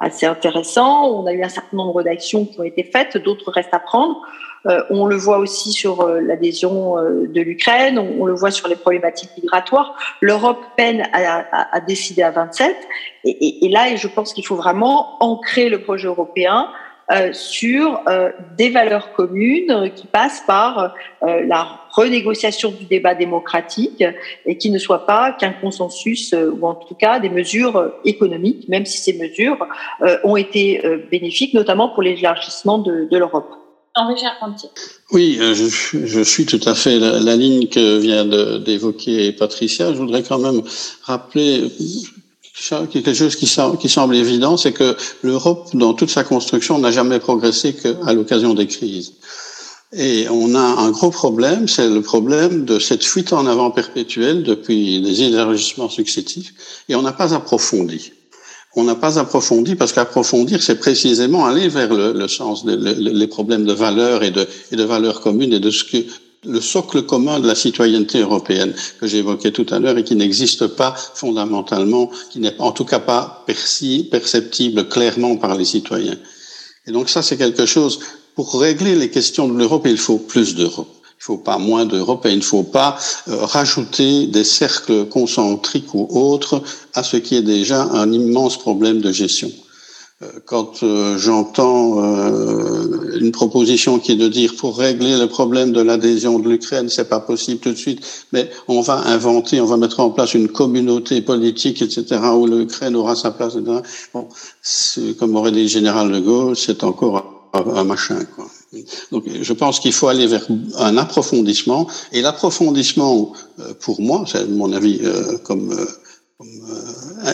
assez intéressant. On a eu un certain nombre d'actions qui ont été faites, d'autres restent à prendre. Euh, on le voit aussi sur l'adhésion de l'Ukraine, on, le voit sur les problématiques migratoires. L'Europe peine à, décider à 27. Et, et, là, je pense qu'il faut vraiment ancrer le projet européen euh, sur euh, des valeurs communes qui passent par euh, la renégociation du débat démocratique et qui ne soit pas qu'un consensus ou en tout cas des mesures économiques, même si ces mesures ont été bénéfiques, notamment pour l'élargissement de l'Europe. Oui, je, je, suis tout à fait la, la ligne que vient d'évoquer Patricia. Je voudrais quand même rappeler quelque chose qui, qui semble évident, c'est que l'Europe, dans toute sa construction, n'a jamais progressé qu'à l'occasion des crises. Et on a un gros problème, c'est le problème de cette fuite en avant perpétuelle depuis des élargissements successifs, et on n'a pas approfondi. On n'a pas approfondi parce qu'approfondir, c'est précisément aller vers le, le sens des problèmes de valeurs et de, et de valeurs communes et de ce que le socle commun de la citoyenneté européenne que j'évoquais tout à l'heure et qui n'existe pas fondamentalement, qui n'est en tout cas pas perçu, perceptible clairement par les citoyens. Et donc ça, c'est quelque chose, pour régler les questions de l'Europe, il faut plus d'Europe. Il faut pas moins d'Europe et il ne faut pas euh, rajouter des cercles concentriques ou autres à ce qui est déjà un immense problème de gestion. Euh, quand euh, j'entends une proposition qui est de dire pour régler le problème de l'adhésion de l'Ukraine, c'est pas possible tout de suite, mais on va inventer, on va mettre en place une communauté politique, etc., où l'Ukraine aura sa place. Etc. Bon, comme aurait dit le général de Gaulle, c'est encore un, machin. Quoi. Donc, je pense qu'il faut aller vers un approfondissement, et l'approfondissement, pour moi, c'est mon avis comme, comme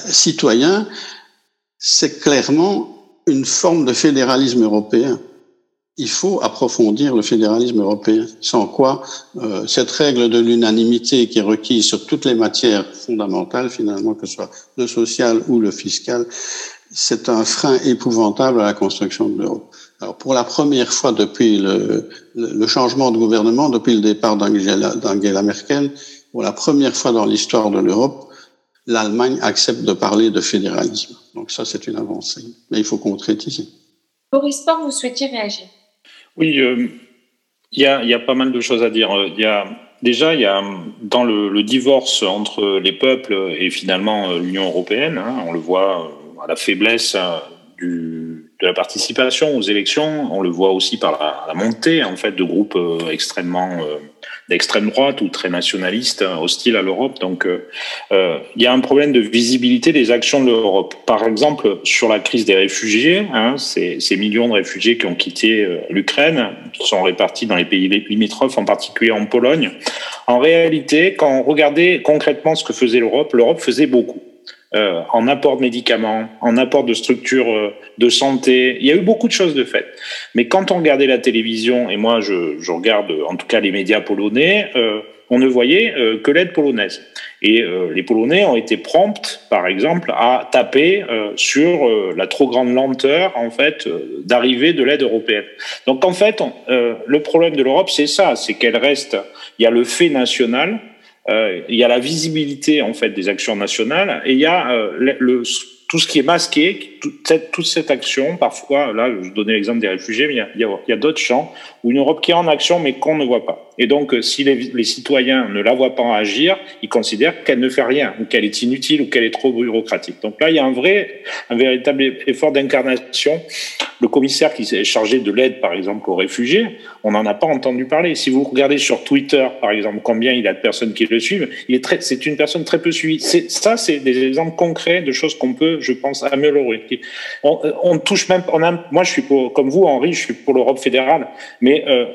citoyen, c'est clairement une forme de fédéralisme européen. Il faut approfondir le fédéralisme européen, sans quoi euh, cette règle de l'unanimité qui est requise sur toutes les matières fondamentales, finalement, que ce soit le social ou le fiscal, c'est un frein épouvantable à la construction de l'Europe. Alors, pour la première fois depuis le, le changement de gouvernement, depuis le départ d'Angela Merkel, pour la première fois dans l'histoire de l'Europe, l'Allemagne accepte de parler de fédéralisme. Donc ça, c'est une avancée. Mais il faut concrétiser. Boris Sport, vous souhaitiez réagir? Oui, euh, il y, a, y, a, pas mal de choses à dire. Il y a, déjà, il y a dans le, le, divorce entre les peuples et finalement euh, l'Union européenne, hein, on le voit euh, à la faiblesse du, de la participation aux élections. On le voit aussi par la, montée en fait de groupes extrêmement d'extrême droite ou très nationaliste, hein, hostile à l'Europe. Donc, euh, euh, il y a un problème de visibilité des actions de l'Europe. Par exemple, sur la crise des réfugiés, hein, ces, ces, millions de réfugiés qui ont quitté euh, l'Ukraine, sont répartis dans les pays limitrophes, en particulier en Pologne. En réalité, quand on regardait concrètement ce que faisait l'Europe, l'Europe faisait beaucoup. Euh, en apport de médicaments, en apport de structures euh, de santé. Il y a eu beaucoup de choses de fait. Mais quand on regardait la télévision, et moi je, regarde en tout cas les médias polonais, euh, on ne voyait euh, que l'aide polonaise. Et les Polonais ont été prompts, par exemple, à taper sur la trop grande lenteur, en fait, d'arrivée de l'aide européenne. Donc, en fait, le problème de l'Europe, c'est ça, c'est qu'elle reste. Il y a le fait national, euh, il y a la visibilité en fait des actions nationales et il y a euh, le, tout ce qui est masqué, toute cette, action. Parfois, là, je donnais l'exemple des réfugiés, mais il y a, a, d'autres champs où une Europe qui est en action mais qu'on ne voit pas. Et donc, euh, si les, citoyens ne la voient pas agir, ils considèrent qu'elle ne fait rien, ou qu'elle est inutile, ou qu'elle est trop bureaucratique. Donc là, il y a un vrai, un véritable effort d'incarnation. Le commissaire qui s'est chargé de l'aide, par exemple, aux réfugiés, on n'en a pas entendu parler. Si vous regardez sur Twitter, par exemple, combien il y a de personnes qui le suivent, il est très, c'est une personne très peu suivie. C'est, ça, c'est des exemples concrets de choses qu'on peut, je pense, améliorer. On, on touche même, on a, moi, je suis pour, comme vous, Henri, je suis pour l'Europe fédérale, mais euh,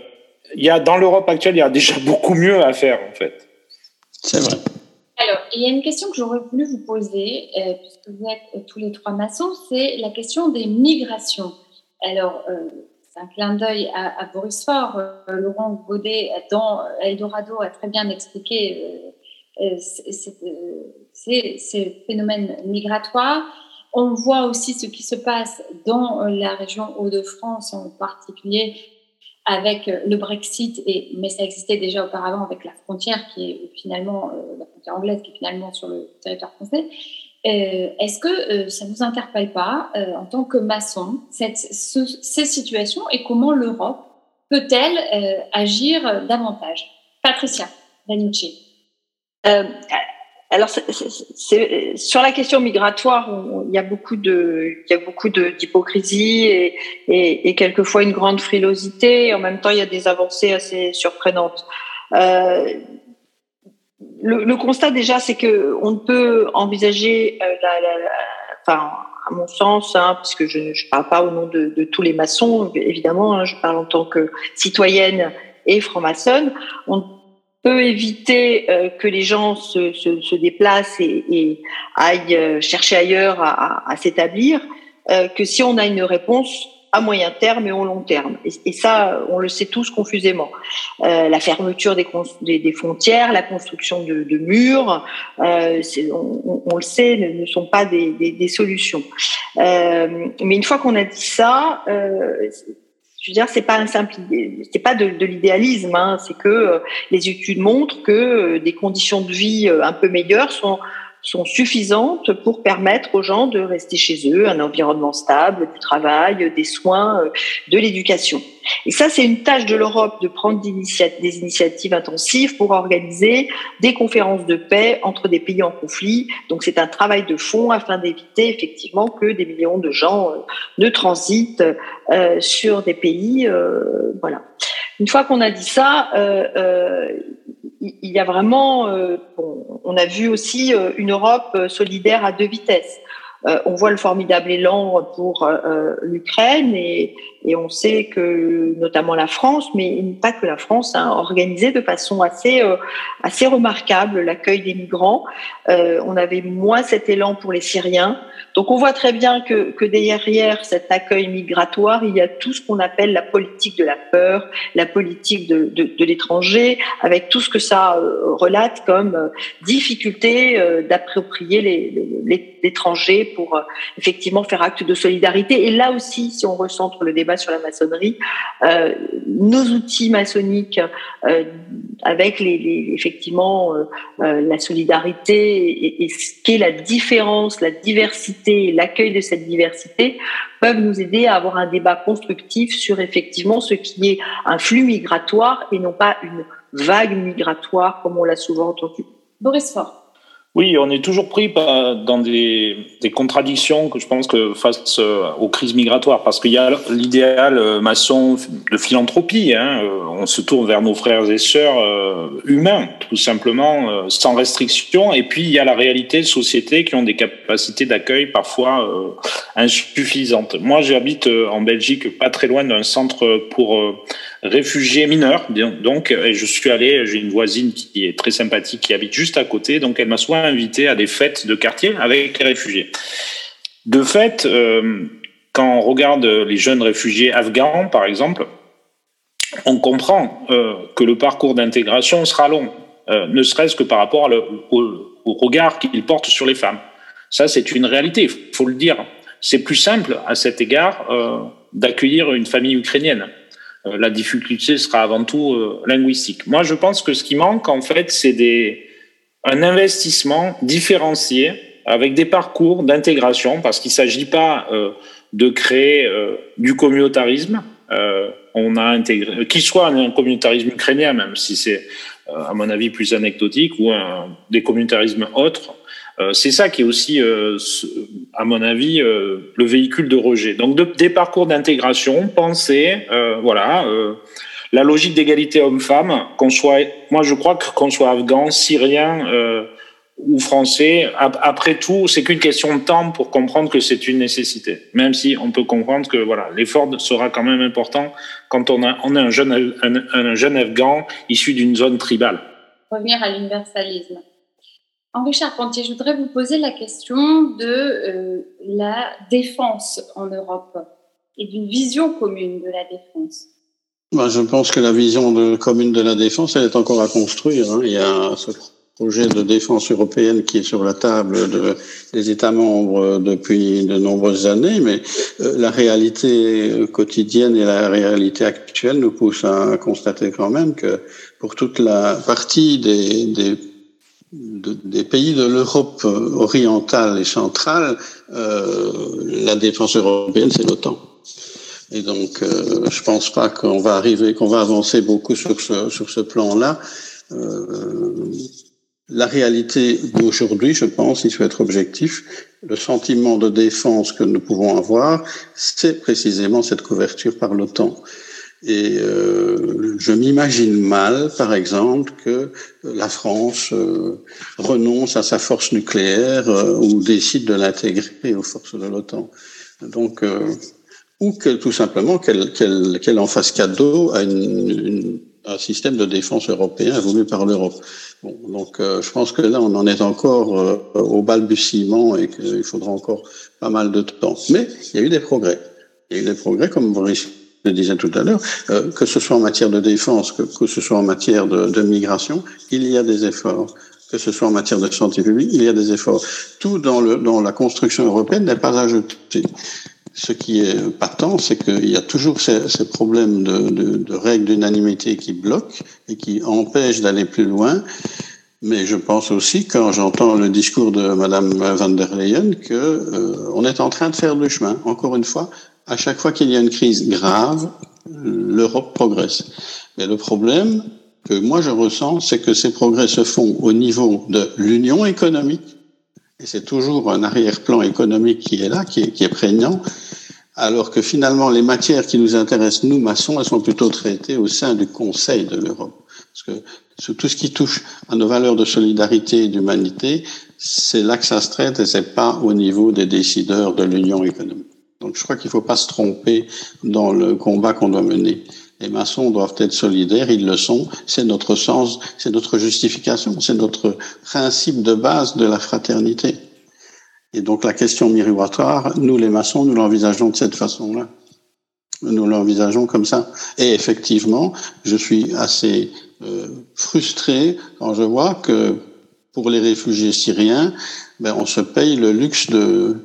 il y a, dans l'Europe actuelle, il y a déjà beaucoup mieux à faire, en fait. C'est vrai. Alors, il y a une question que j'aurais voulu vous poser, euh, puisque vous êtes euh, tous les trois maçons, c'est la question des migrations. Alors, euh, c'est un clin d'œil à, Boris Faure. Laurent Baudet, dans Eldorado, a très bien expliqué ces phénomènes migratoires. On voit aussi ce qui se passe dans la région Hauts-de-France, en particulier avec euh, le Brexit, mais ça existait déjà auparavant avec la frontière qui est finalement, euh, la frontière anglaise qui est finalement sur le territoire français. Euh, Est-ce que ça ne vous interpelle pas, en tant que maçon, cette, ce, ces situations et comment l'Europe peut-elle agir davantage? Patricia Danucci. Alors, sur la question migratoire, il y a beaucoup de, il y a beaucoup d'hypocrisie et, et, et, quelquefois une grande frilosité. En même temps, il y a des avancées assez surprenantes. Euh, le, le, constat déjà, c'est que on ne peut envisager, euh, la, la, la, enfin, à mon sens, hein, puisque je ne parle pas au nom de, de, tous les maçons, évidemment, hein, je parle en tant que citoyenne et franc-maçonne, on peut éviter euh, que les gens se, se, se déplacent et, et, aillent euh, chercher ailleurs à, à, à s'établir, euh, que si on a une réponse à moyen terme et au long terme. Et, ça, on le sait tous confusément. Euh, la fermeture des, des, des, frontières, la construction de, de murs, euh, on, on, le sait, ne, ne sont pas des, des solutions. Euh, mais une fois qu'on a dit ça, je veux dire, c'est pas un simple, c'est pas de, l'idéalisme, hein, c'est que euh, les études montrent que euh, des conditions de vie euh, un peu meilleures sont sont suffisantes pour permettre aux gens de rester chez eux, un environnement stable, du travail, des soins, de l'éducation. Et ça, c'est une tâche de l'Europe de prendre des, initiatives intensives pour organiser des conférences de paix entre des pays en conflit. Donc, c'est un travail de fond afin d'éviter effectivement que des millions de gens euh, ne transitent euh, sur des pays. Euh, voilà. Une fois qu'on a dit ça, euh, euh il y a vraiment, bon, on a vu aussi une Europe solidaire à deux vitesses. Euh, on voit le formidable élan pour euh, l'Ukraine et, et, on sait que notamment la France, mais pas que la France, a organisé de façon assez euh, assez remarquable l'accueil des migrants. on avait moins cet élan pour les Syriens. Donc on voit très bien que, derrière cet accueil migratoire, il y a tout ce qu'on appelle la politique de la peur, la politique de, de, l'étranger, avec tout ce que ça relate comme difficulté d'approprier l'étranger pour euh, effectivement faire acte de solidarité. Et là aussi, si on recentre le débat sur la maçonnerie, euh, nos outils maçonniques, euh, avec les, effectivement euh, la solidarité et, et ce qu'est la différence, la diversité, l'accueil de cette diversité, peuvent nous aider à avoir un débat constructif sur effectivement ce qui est un flux migratoire et non pas une vague migratoire comme on l'a souvent entendu. Boris Fort. Oui, on est toujours pris dans des, des, contradictions que je pense que face euh, aux crises migratoires, parce qu'il y a l'idéal euh, maçon de philanthropie. Hein, euh, on se tourne vers nos frères et sœurs humains, tout simplement, sans restriction. Et puis il y a la réalité de sociétés qui ont des capacités d'accueil parfois insuffisantes. Moi, j'habite en Belgique, pas très loin d'un centre pour réfugié mineur. Donc, et je suis allé, j'ai une voisine qui est très sympathique, qui habite juste à côté. Donc, elle m'a soit invité à des fêtes de quartier avec les réfugiés. De fait, euh, quand on regarde les jeunes réfugiés afghans, par exemple, on comprend euh, que le parcours d'intégration sera long, euh, ne serait-ce que par rapport au, au, regard qu'ils portent sur les femmes. Ça, c'est une réalité, il faut le dire. C'est plus simple à cet égard d'accueillir une famille ukrainienne. Euh, la difficulté sera avant tout euh, linguistique. Moi, je pense que ce qui manque, en fait, c'est des, un investissement différencié avec des parcours d'intégration, parce qu'il ne s'agit pas euh, de créer du communautarisme, on a intégré, qu'il soit un communautarisme ukrainien, même si c'est, à mon avis, plus anecdotique, ou un, des communautarismes autres, c'est ça qui est aussi, à mon avis, le véhicule de rejet. Donc des parcours d'intégration pensés, voilà, la logique d'égalité homme-femme, qu'on soit, moi je crois qu'on soit afghan, syrien euh, ou français, après tout, c'est qu'une question de temps pour comprendre que c'est une nécessité. Même si on peut comprendre que voilà, l'effort sera quand même important quand on a, on a un jeune, un, jeune afghan issu d'une zone tribale. Revenir à l'universalisme. Henri Charpentier, je voudrais vous poser la question de euh, la défense en Europe et d'une vision commune de la défense. Bah, je pense que la vision commune de la défense, elle est encore à construire. Hein. Il y a ce projet de défense européenne qui est sur la table de, des États membres depuis de nombreuses années, mais euh, la réalité quotidienne et la réalité actuelle nous poussent à constater quand même que pour toute la partie des des pays de l'Europe orientale et centrale, euh, la défense européenne, c'est l'OTAN. Et donc, euh, je pense pas qu'on va arriver, qu'on va avancer beaucoup sur ce, sur ce plan-là. Euh, la réalité d'aujourd'hui, je pense, il faut être objectif, le sentiment de défense que nous pouvons avoir, c'est précisément cette couverture par l'OTAN. Et euh, je m'imagine mal, par exemple, que la France euh, renonce à sa force nucléaire euh, ou décide de l'intégrer aux forces de l'OTAN. Donc, ou que tout simplement qu'elle en fasse cadeau à une, un système de défense européen voulu par l'Europe. Bon, donc euh, je pense que là, on en est encore euh, au balbutiement et qu'il faudra encore pas mal de temps. Mais il y a eu des progrès. Il y a eu des progrès, comme Boris le disait tout à l'heure, euh, que ce soit en matière de défense, que, que ce soit en matière de, de, migration, il y a des efforts. Que ce soit en matière de santé publique, il y a des efforts. Tout dans, le, dans la construction européenne n'est pas ajouté. Ce qui est patent, c'est qu'il y a toujours ces, ces problèmes de, de, de règles d'unanimité qui bloquent et qui empêchent d'aller plus loin. Mais je pense aussi, quand j'entends le discours de Madame van der Leyen, que euh, on est en train de faire du chemin. Encore une fois, à chaque fois qu'il y a une crise grave, l'Europe progresse. Mais le problème que moi je ressens, c'est que ces progrès se font au niveau de l'union économique, et c'est toujours un arrière-plan économique qui est là, qui est, qui est, prégnant, alors que finalement les matières qui nous intéressent, nous, maçons, elles sont plutôt traitées au sein du Conseil de l'Europe. Parce que tout ce qui touche à nos valeurs de solidarité et d'humanité, c'est là que ça se traite et c'est pas au niveau des décideurs de l'Union économique. Donc je crois qu'il ne faut pas se tromper dans le combat qu'on doit mener. Les maçons doivent être solidaires, ils le sont. C'est notre sens, c'est notre justification, c'est notre principe de base de la fraternité. Et donc la question miroitoire, nous les maçons, nous l'envisageons de cette façon-là. Nous l'envisageons comme ça. Et effectivement, je suis assez euh, frustré quand je vois que pour les réfugiés syriens, ben, on se paye le luxe de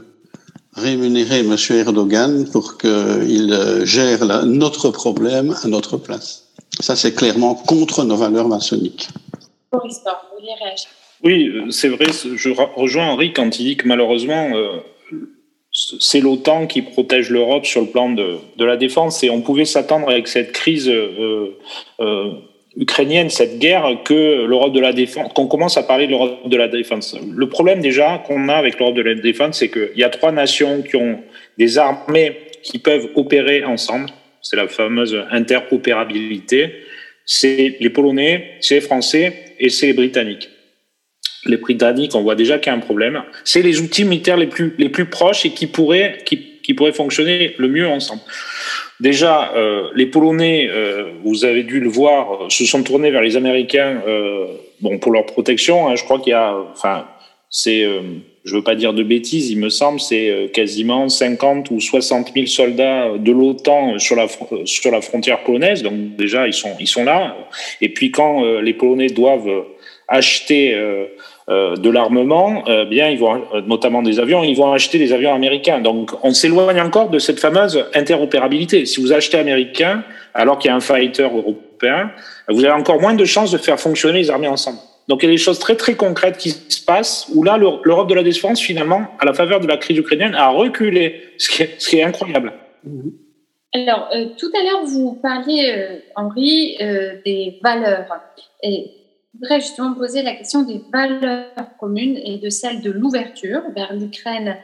rémunérer M. Erdogan pour qu'il gère la, notre problème à notre place. Ça, c'est clairement contre nos valeurs maçonniques. Boris vous voulez réagir? Oui, c'est vrai, je rejoins Henri quand il dit que malheureusement, euh, c'est l'OTAN qui protège l'Europe sur le plan de, de, la défense et on pouvait s'attendre avec cette crise euh, euh, ukrainienne, cette guerre, que l'Europe de la défense, qu'on commence à parler de l'Europe de la défense. Le problème déjà qu'on a avec l'Europe de la défense, c'est qu'il y a trois nations qui ont des armées qui peuvent opérer ensemble. C'est la fameuse interopérabilité. C'est les Polonais, c'est les Français et c'est les Britanniques. Les Britanniques, on voit déjà qu'il y a un problème. C'est les outils militaires les plus, les plus proches et qui pourraient, qui, qui pourraient fonctionner le mieux ensemble. Déjà, euh, les Polonais, euh, vous avez dû le voir, se sont tournés vers les Américains, euh, bon pour leur protection. Hein, je crois qu'il y a, enfin, c'est, euh, je veux pas dire de bêtises, il me semble, c'est euh, quasiment 50 ou 60 000 soldats de l'OTAN sur la frontière polonaise. Donc déjà, ils sont là. Et puis quand les Polonais doivent acheter euh, de l'armement, euh, bien ils vont euh, notamment des avions, ils vont acheter des avions américains. Donc on s'éloigne encore de cette fameuse interopérabilité. Si vous achetez américain alors qu'il y a un fighter européen, vous avez encore moins de chances de faire fonctionner les armées ensemble. Donc il y a des choses très très concrètes qui se passent où là l'Europe de la défense finalement, à la faveur de la crise ukrainienne, a reculé, ce qui est, ce qui est incroyable. Alors, euh, tout à l'heure, vous parliez, euh, Henri, euh, des valeurs. Et voudrais justement poser la question des valeurs communes et de celle de l'ouverture vers l'Ukraine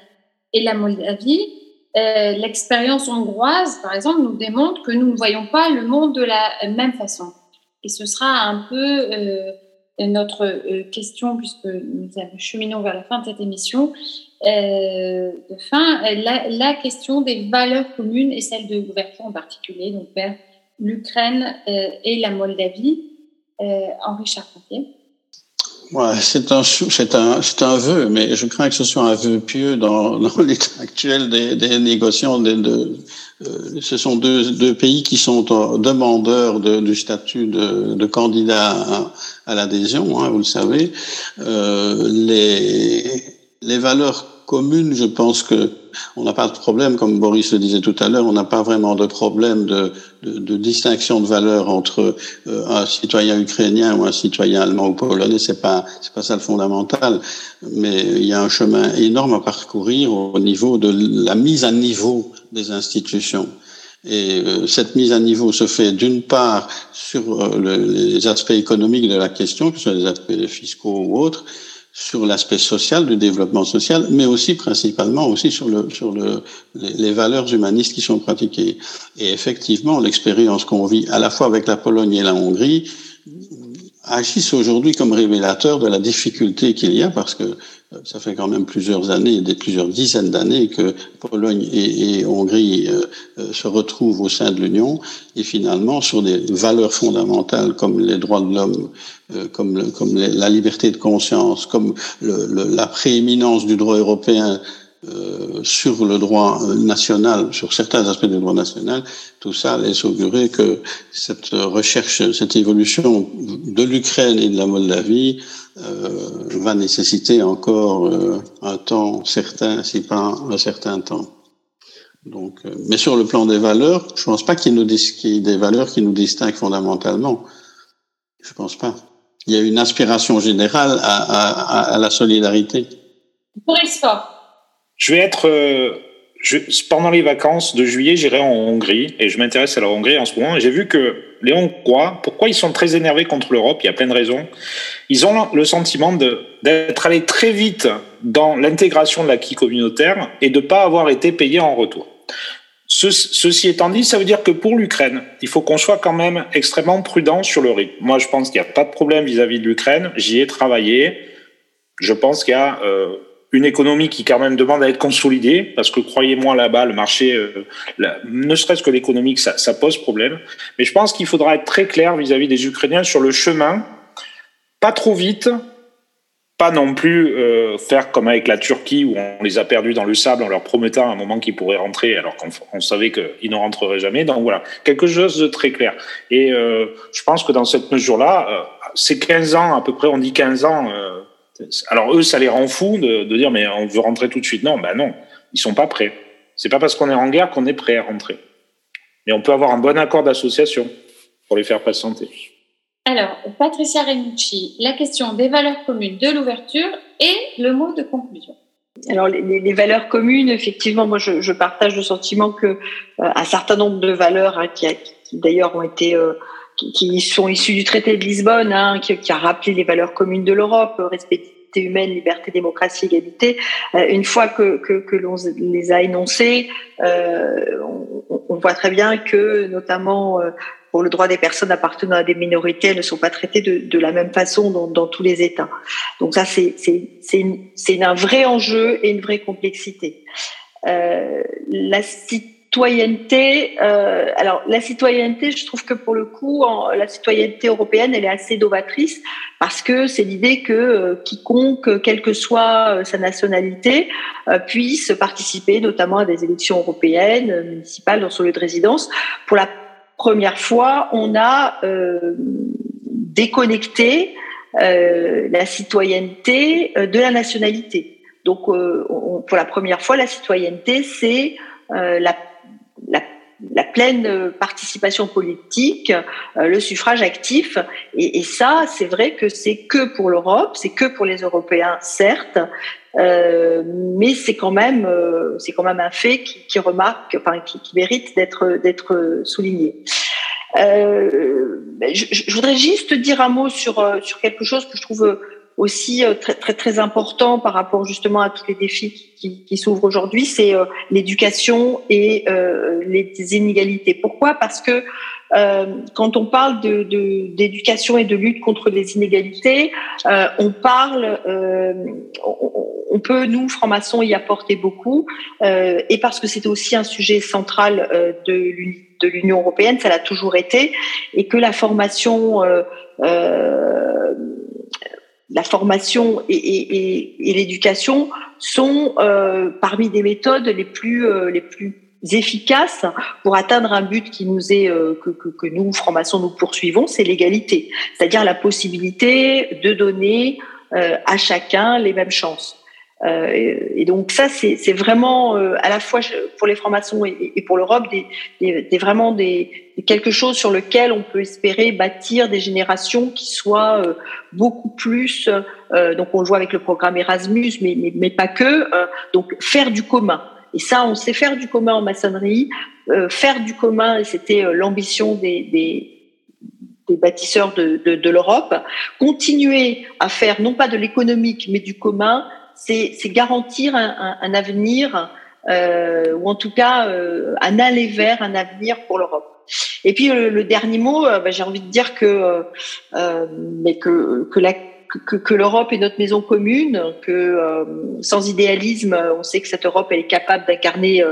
et la Moldavie. L'expérience hongroise, par exemple, nous démontre que nous ne voyons pas le monde de la même façon. Et ce sera un peu notre question, puisque nous cheminons vers la fin de cette émission, euh, fin, la, la, question des valeurs communes et celle de l'ouverture en particulier, donc vers l'Ukraine euh, et la Moldavie. Euh, Henri Charpentier. Ouais, c'est un, un, un vœu, mais je crains que ce soit un vœu pieux dans, dans l'état actuel des, des euh, ce sont deux, deux, pays qui sont demandeurs de, du statut de, candidat à, à l'adhésion, hein, vous le savez. Euh, les, les valeurs commune, je pense que on n'a pas de problème, comme Boris le disait tout à l'heure, on n'a pas vraiment de problème de, de, de distinction de valeur entre euh, un citoyen ukrainien ou un citoyen allemand ou polonais. C'est pas c'est pas ça le fondamental, mais il y a un chemin énorme à parcourir au niveau de la mise à niveau des institutions. Et euh, cette mise à niveau se fait d'une part sur euh, le, les aspects économiques de la question, que ce soit les aspects fiscaux ou autres, sur l'aspect social du développement social, mais aussi principalement aussi sur le sur le les, valeurs humanistes qui sont pratiquées. Et effectivement, l'expérience qu'on vit à la fois avec la Pologne et la Hongrie agissent aujourd'hui comme révélateur de la difficulté qu'il y a parce que ça fait quand même plusieurs années, des plusieurs dizaines d'années que Pologne et, Hongrie euh, euh, se retrouvent au sein de l'Union et finalement sur des valeurs fondamentales comme les droits de l'homme, euh, comme, la liberté de conscience, comme la prééminence du droit européen euh, sur le droit national, sur certains aspects du droit national, tout ça laisse augurer que cette recherche, cette évolution de l'Ukraine et de la Moldavie euh, va nécessiter encore euh, un temps certain, si pas un certain temps. Donc, euh, mais sur le plan des valeurs, je pense pas qu'il y ait des valeurs qui nous distinguent fondamentalement. Je pense pas. Il y a une aspiration générale à, à, à la solidarité. Fort. Je vais être euh, je, pendant les vacances de juillet, j'irai en Hongrie et je m'intéresse à la Hongrie en ce moment. J'ai vu que les Hongrois, pourquoi ils sont très énervés contre l'Europe? Il y a plein de raisons. Ils ont le sentiment d'être allés très vite dans l'intégration de l'acquis communautaire et de ne pas avoir été payés en retour. Ce, ceci étant dit, ça veut dire que pour l'Ukraine, il faut qu'on soit quand même extrêmement prudent sur le rythme. Moi, je pense qu'il n'y a pas de problème vis-à-vis -vis de l'Ukraine. J'y ai travaillé. Je pense qu'il y a euh, une économie qui quand même demande à être consolidée, parce que croyez-moi là-bas, le marché, euh, ne serait-ce que l'économique, ça, ça, pose problème. Mais je pense qu'il faudra être très clair vis-à-vis des Ukrainiens sur le chemin, pas trop vite, pas non plus euh, faire comme avec la Turquie où on les a perdus dans le sable en leur promettant un moment qu'ils pourraient rentrer alors qu'on savait qu'ils ne rentreraient jamais. Donc voilà, quelque chose de très clair. Et euh, je pense que dans cette mesure-là, euh, c'est 15 ans à peu près, on dit 15 ans euh, alors eux, ça les rend fous de, de, dire mais on veut rentrer tout de suite. Non, ben non, ils sont pas prêts. C'est pas parce qu'on est en guerre qu'on est prêt à rentrer. Mais on peut avoir un bon accord d'association pour les faire patienter. Alors, Patricia Renucci, la question des valeurs communes de l'ouverture et le mot de conclusion. Alors les, les, valeurs communes, effectivement, moi je, je partage le sentiment que euh, un certain nombre de valeurs hein, qui, qui d'ailleurs ont été euh, qui, sont issus du traité de Lisbonne, hein, qui, qui, a rappelé les valeurs communes de l'Europe, respect humaine, liberté, démocratie, égalité. Euh, une fois que, que, l'on les a énoncées, euh, on, voit très bien que, notamment euh, pour le droit des personnes appartenant à des minorités, elles ne sont pas traitées de, la même façon dans, tous les États. Donc ça, c'est un vrai enjeu et une vraie complexité. Citoyenneté, euh, alors la citoyenneté, je trouve que pour le coup, la citoyenneté européenne, elle est assez novatrice parce que c'est l'idée que euh, quiconque, quelle que soit euh, sa nationalité, puisse participer notamment à des élections européennes, municipales dans son lieu de résidence. Pour la première fois, on a déconnecté la citoyenneté de la nationalité. Donc, on, pour la première fois, la citoyenneté, c'est la la, la, pleine participation politique, euh, le suffrage actif. Et, et ça, c'est vrai que c'est que pour l'Europe, c'est que pour les Européens, certes, mais c'est quand même, c'est quand même un fait qui, qui remarque, enfin, qui, qui mérite d'être d'être souligné. Euh, je, je, voudrais juste dire un mot sur sur quelque chose que je trouve aussi euh, très, très, important par rapport justement à tous les défis qui, s'ouvrent aujourd'hui, c'est euh, l'éducation et euh, les inégalités. Pourquoi? Parce que quand on parle d'éducation et de lutte contre les inégalités, on parle, on, peut nous francs-maçons y apporter beaucoup, et parce que c'est aussi un sujet central de l'Union européenne, ça l'a toujours été, et que la formation la formation et, l'éducation sont euh, parmi des méthodes les plus euh, les plus efficaces pour atteindre un but qui nous est euh, que, que, que, nous francs-maçons nous poursuivons, c'est l'égalité, c'est-à-dire la possibilité de donner euh, à chacun les mêmes chances. Euh, et donc ça, c'est vraiment euh, à la fois pour les francs-maçons et, pour l'Europe des, des, des, vraiment des, quelque chose sur lequel on peut espérer bâtir des générations qui soient euh, beaucoup plus. donc on le voit avec le programme Erasmus, mais, mais, mais pas que. donc faire du commun. Et ça, on sait faire du commun en maçonnerie. faire du commun, et c'était l'ambition des, des des bâtisseurs de, de, de l'Europe, continuer à faire non pas de l'économique mais du commun, c'est garantir un, avenir, euh, ou en tout cas euh, un aller vers un avenir pour l'Europe. Et puis le, dernier mot, euh, bah, j'ai envie de dire que, mais que, que l'Europe est notre maison commune, que sans idéalisme, on sait que cette Europe est capable d'incarner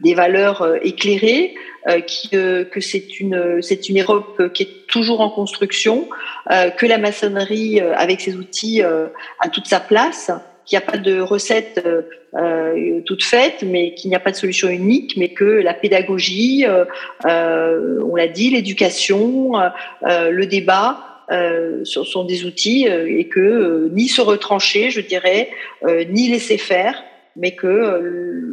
des valeurs éclérées, qui, que c'est une Europe qui est toujours en construction, que la maçonnerie avec ses outils a toute sa place qu'il n'y a pas de recette euh, euh, toute faite, mais qu'il n'y a pas de solution unique, mais que la pédagogie, euh, euh on l'a dit, l'éducation, euh, le débat sont des outils et que ni se retrancher, je dirais, ni laisser faire, mais que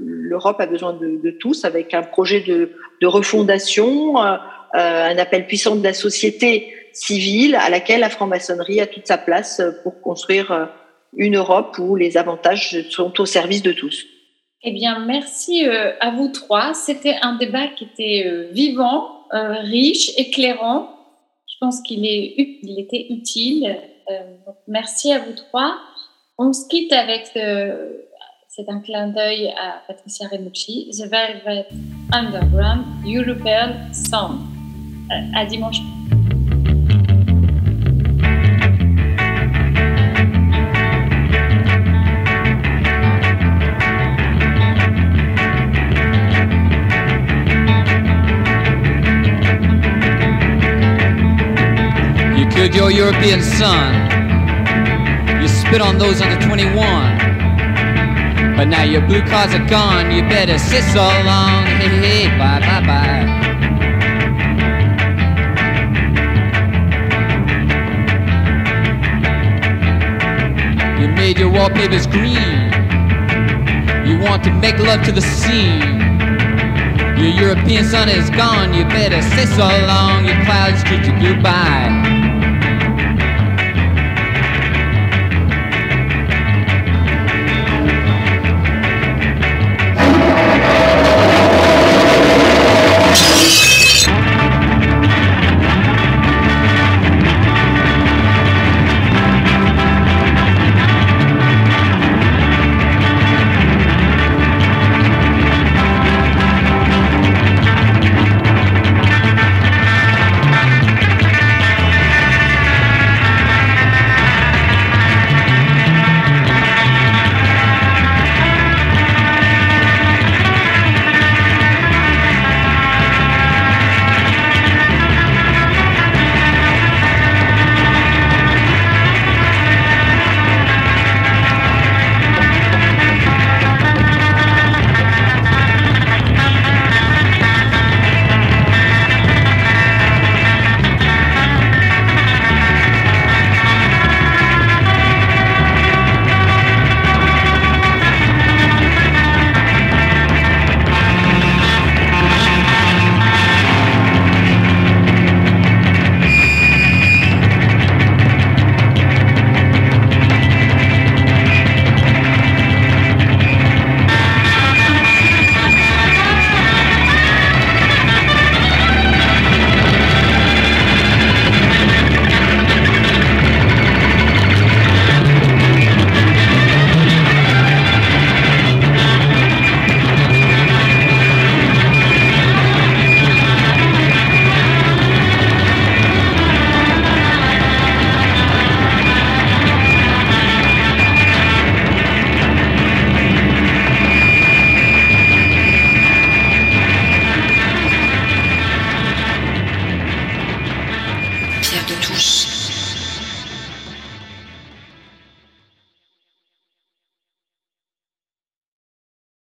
l'Europe a besoin de, de, tous avec un projet de, de refondation, un appel puissant de la société civile à laquelle la franc-maçonnerie a toute sa place pour construire une Europe où les avantages sont au service de tous. Eh bien, merci euh, à vous trois. C'était un débat qui était euh, vivant, euh, riche, éclairant. Je pense qu'il il était utile. Merci à vous trois. On se quitte avec, c'est un clin d'œil à Patricia Renucci, The Velvet Underground European Song. À dimanche. Your European son. You spit on those under 21. But now your blue cards are gone. You better sit so long. Hey, hey, bye, bye, bye. You made your wallpapers green. You want to make love to the scene. Your European sun is gone. You better sit so long. Your clouds treat you goodbye.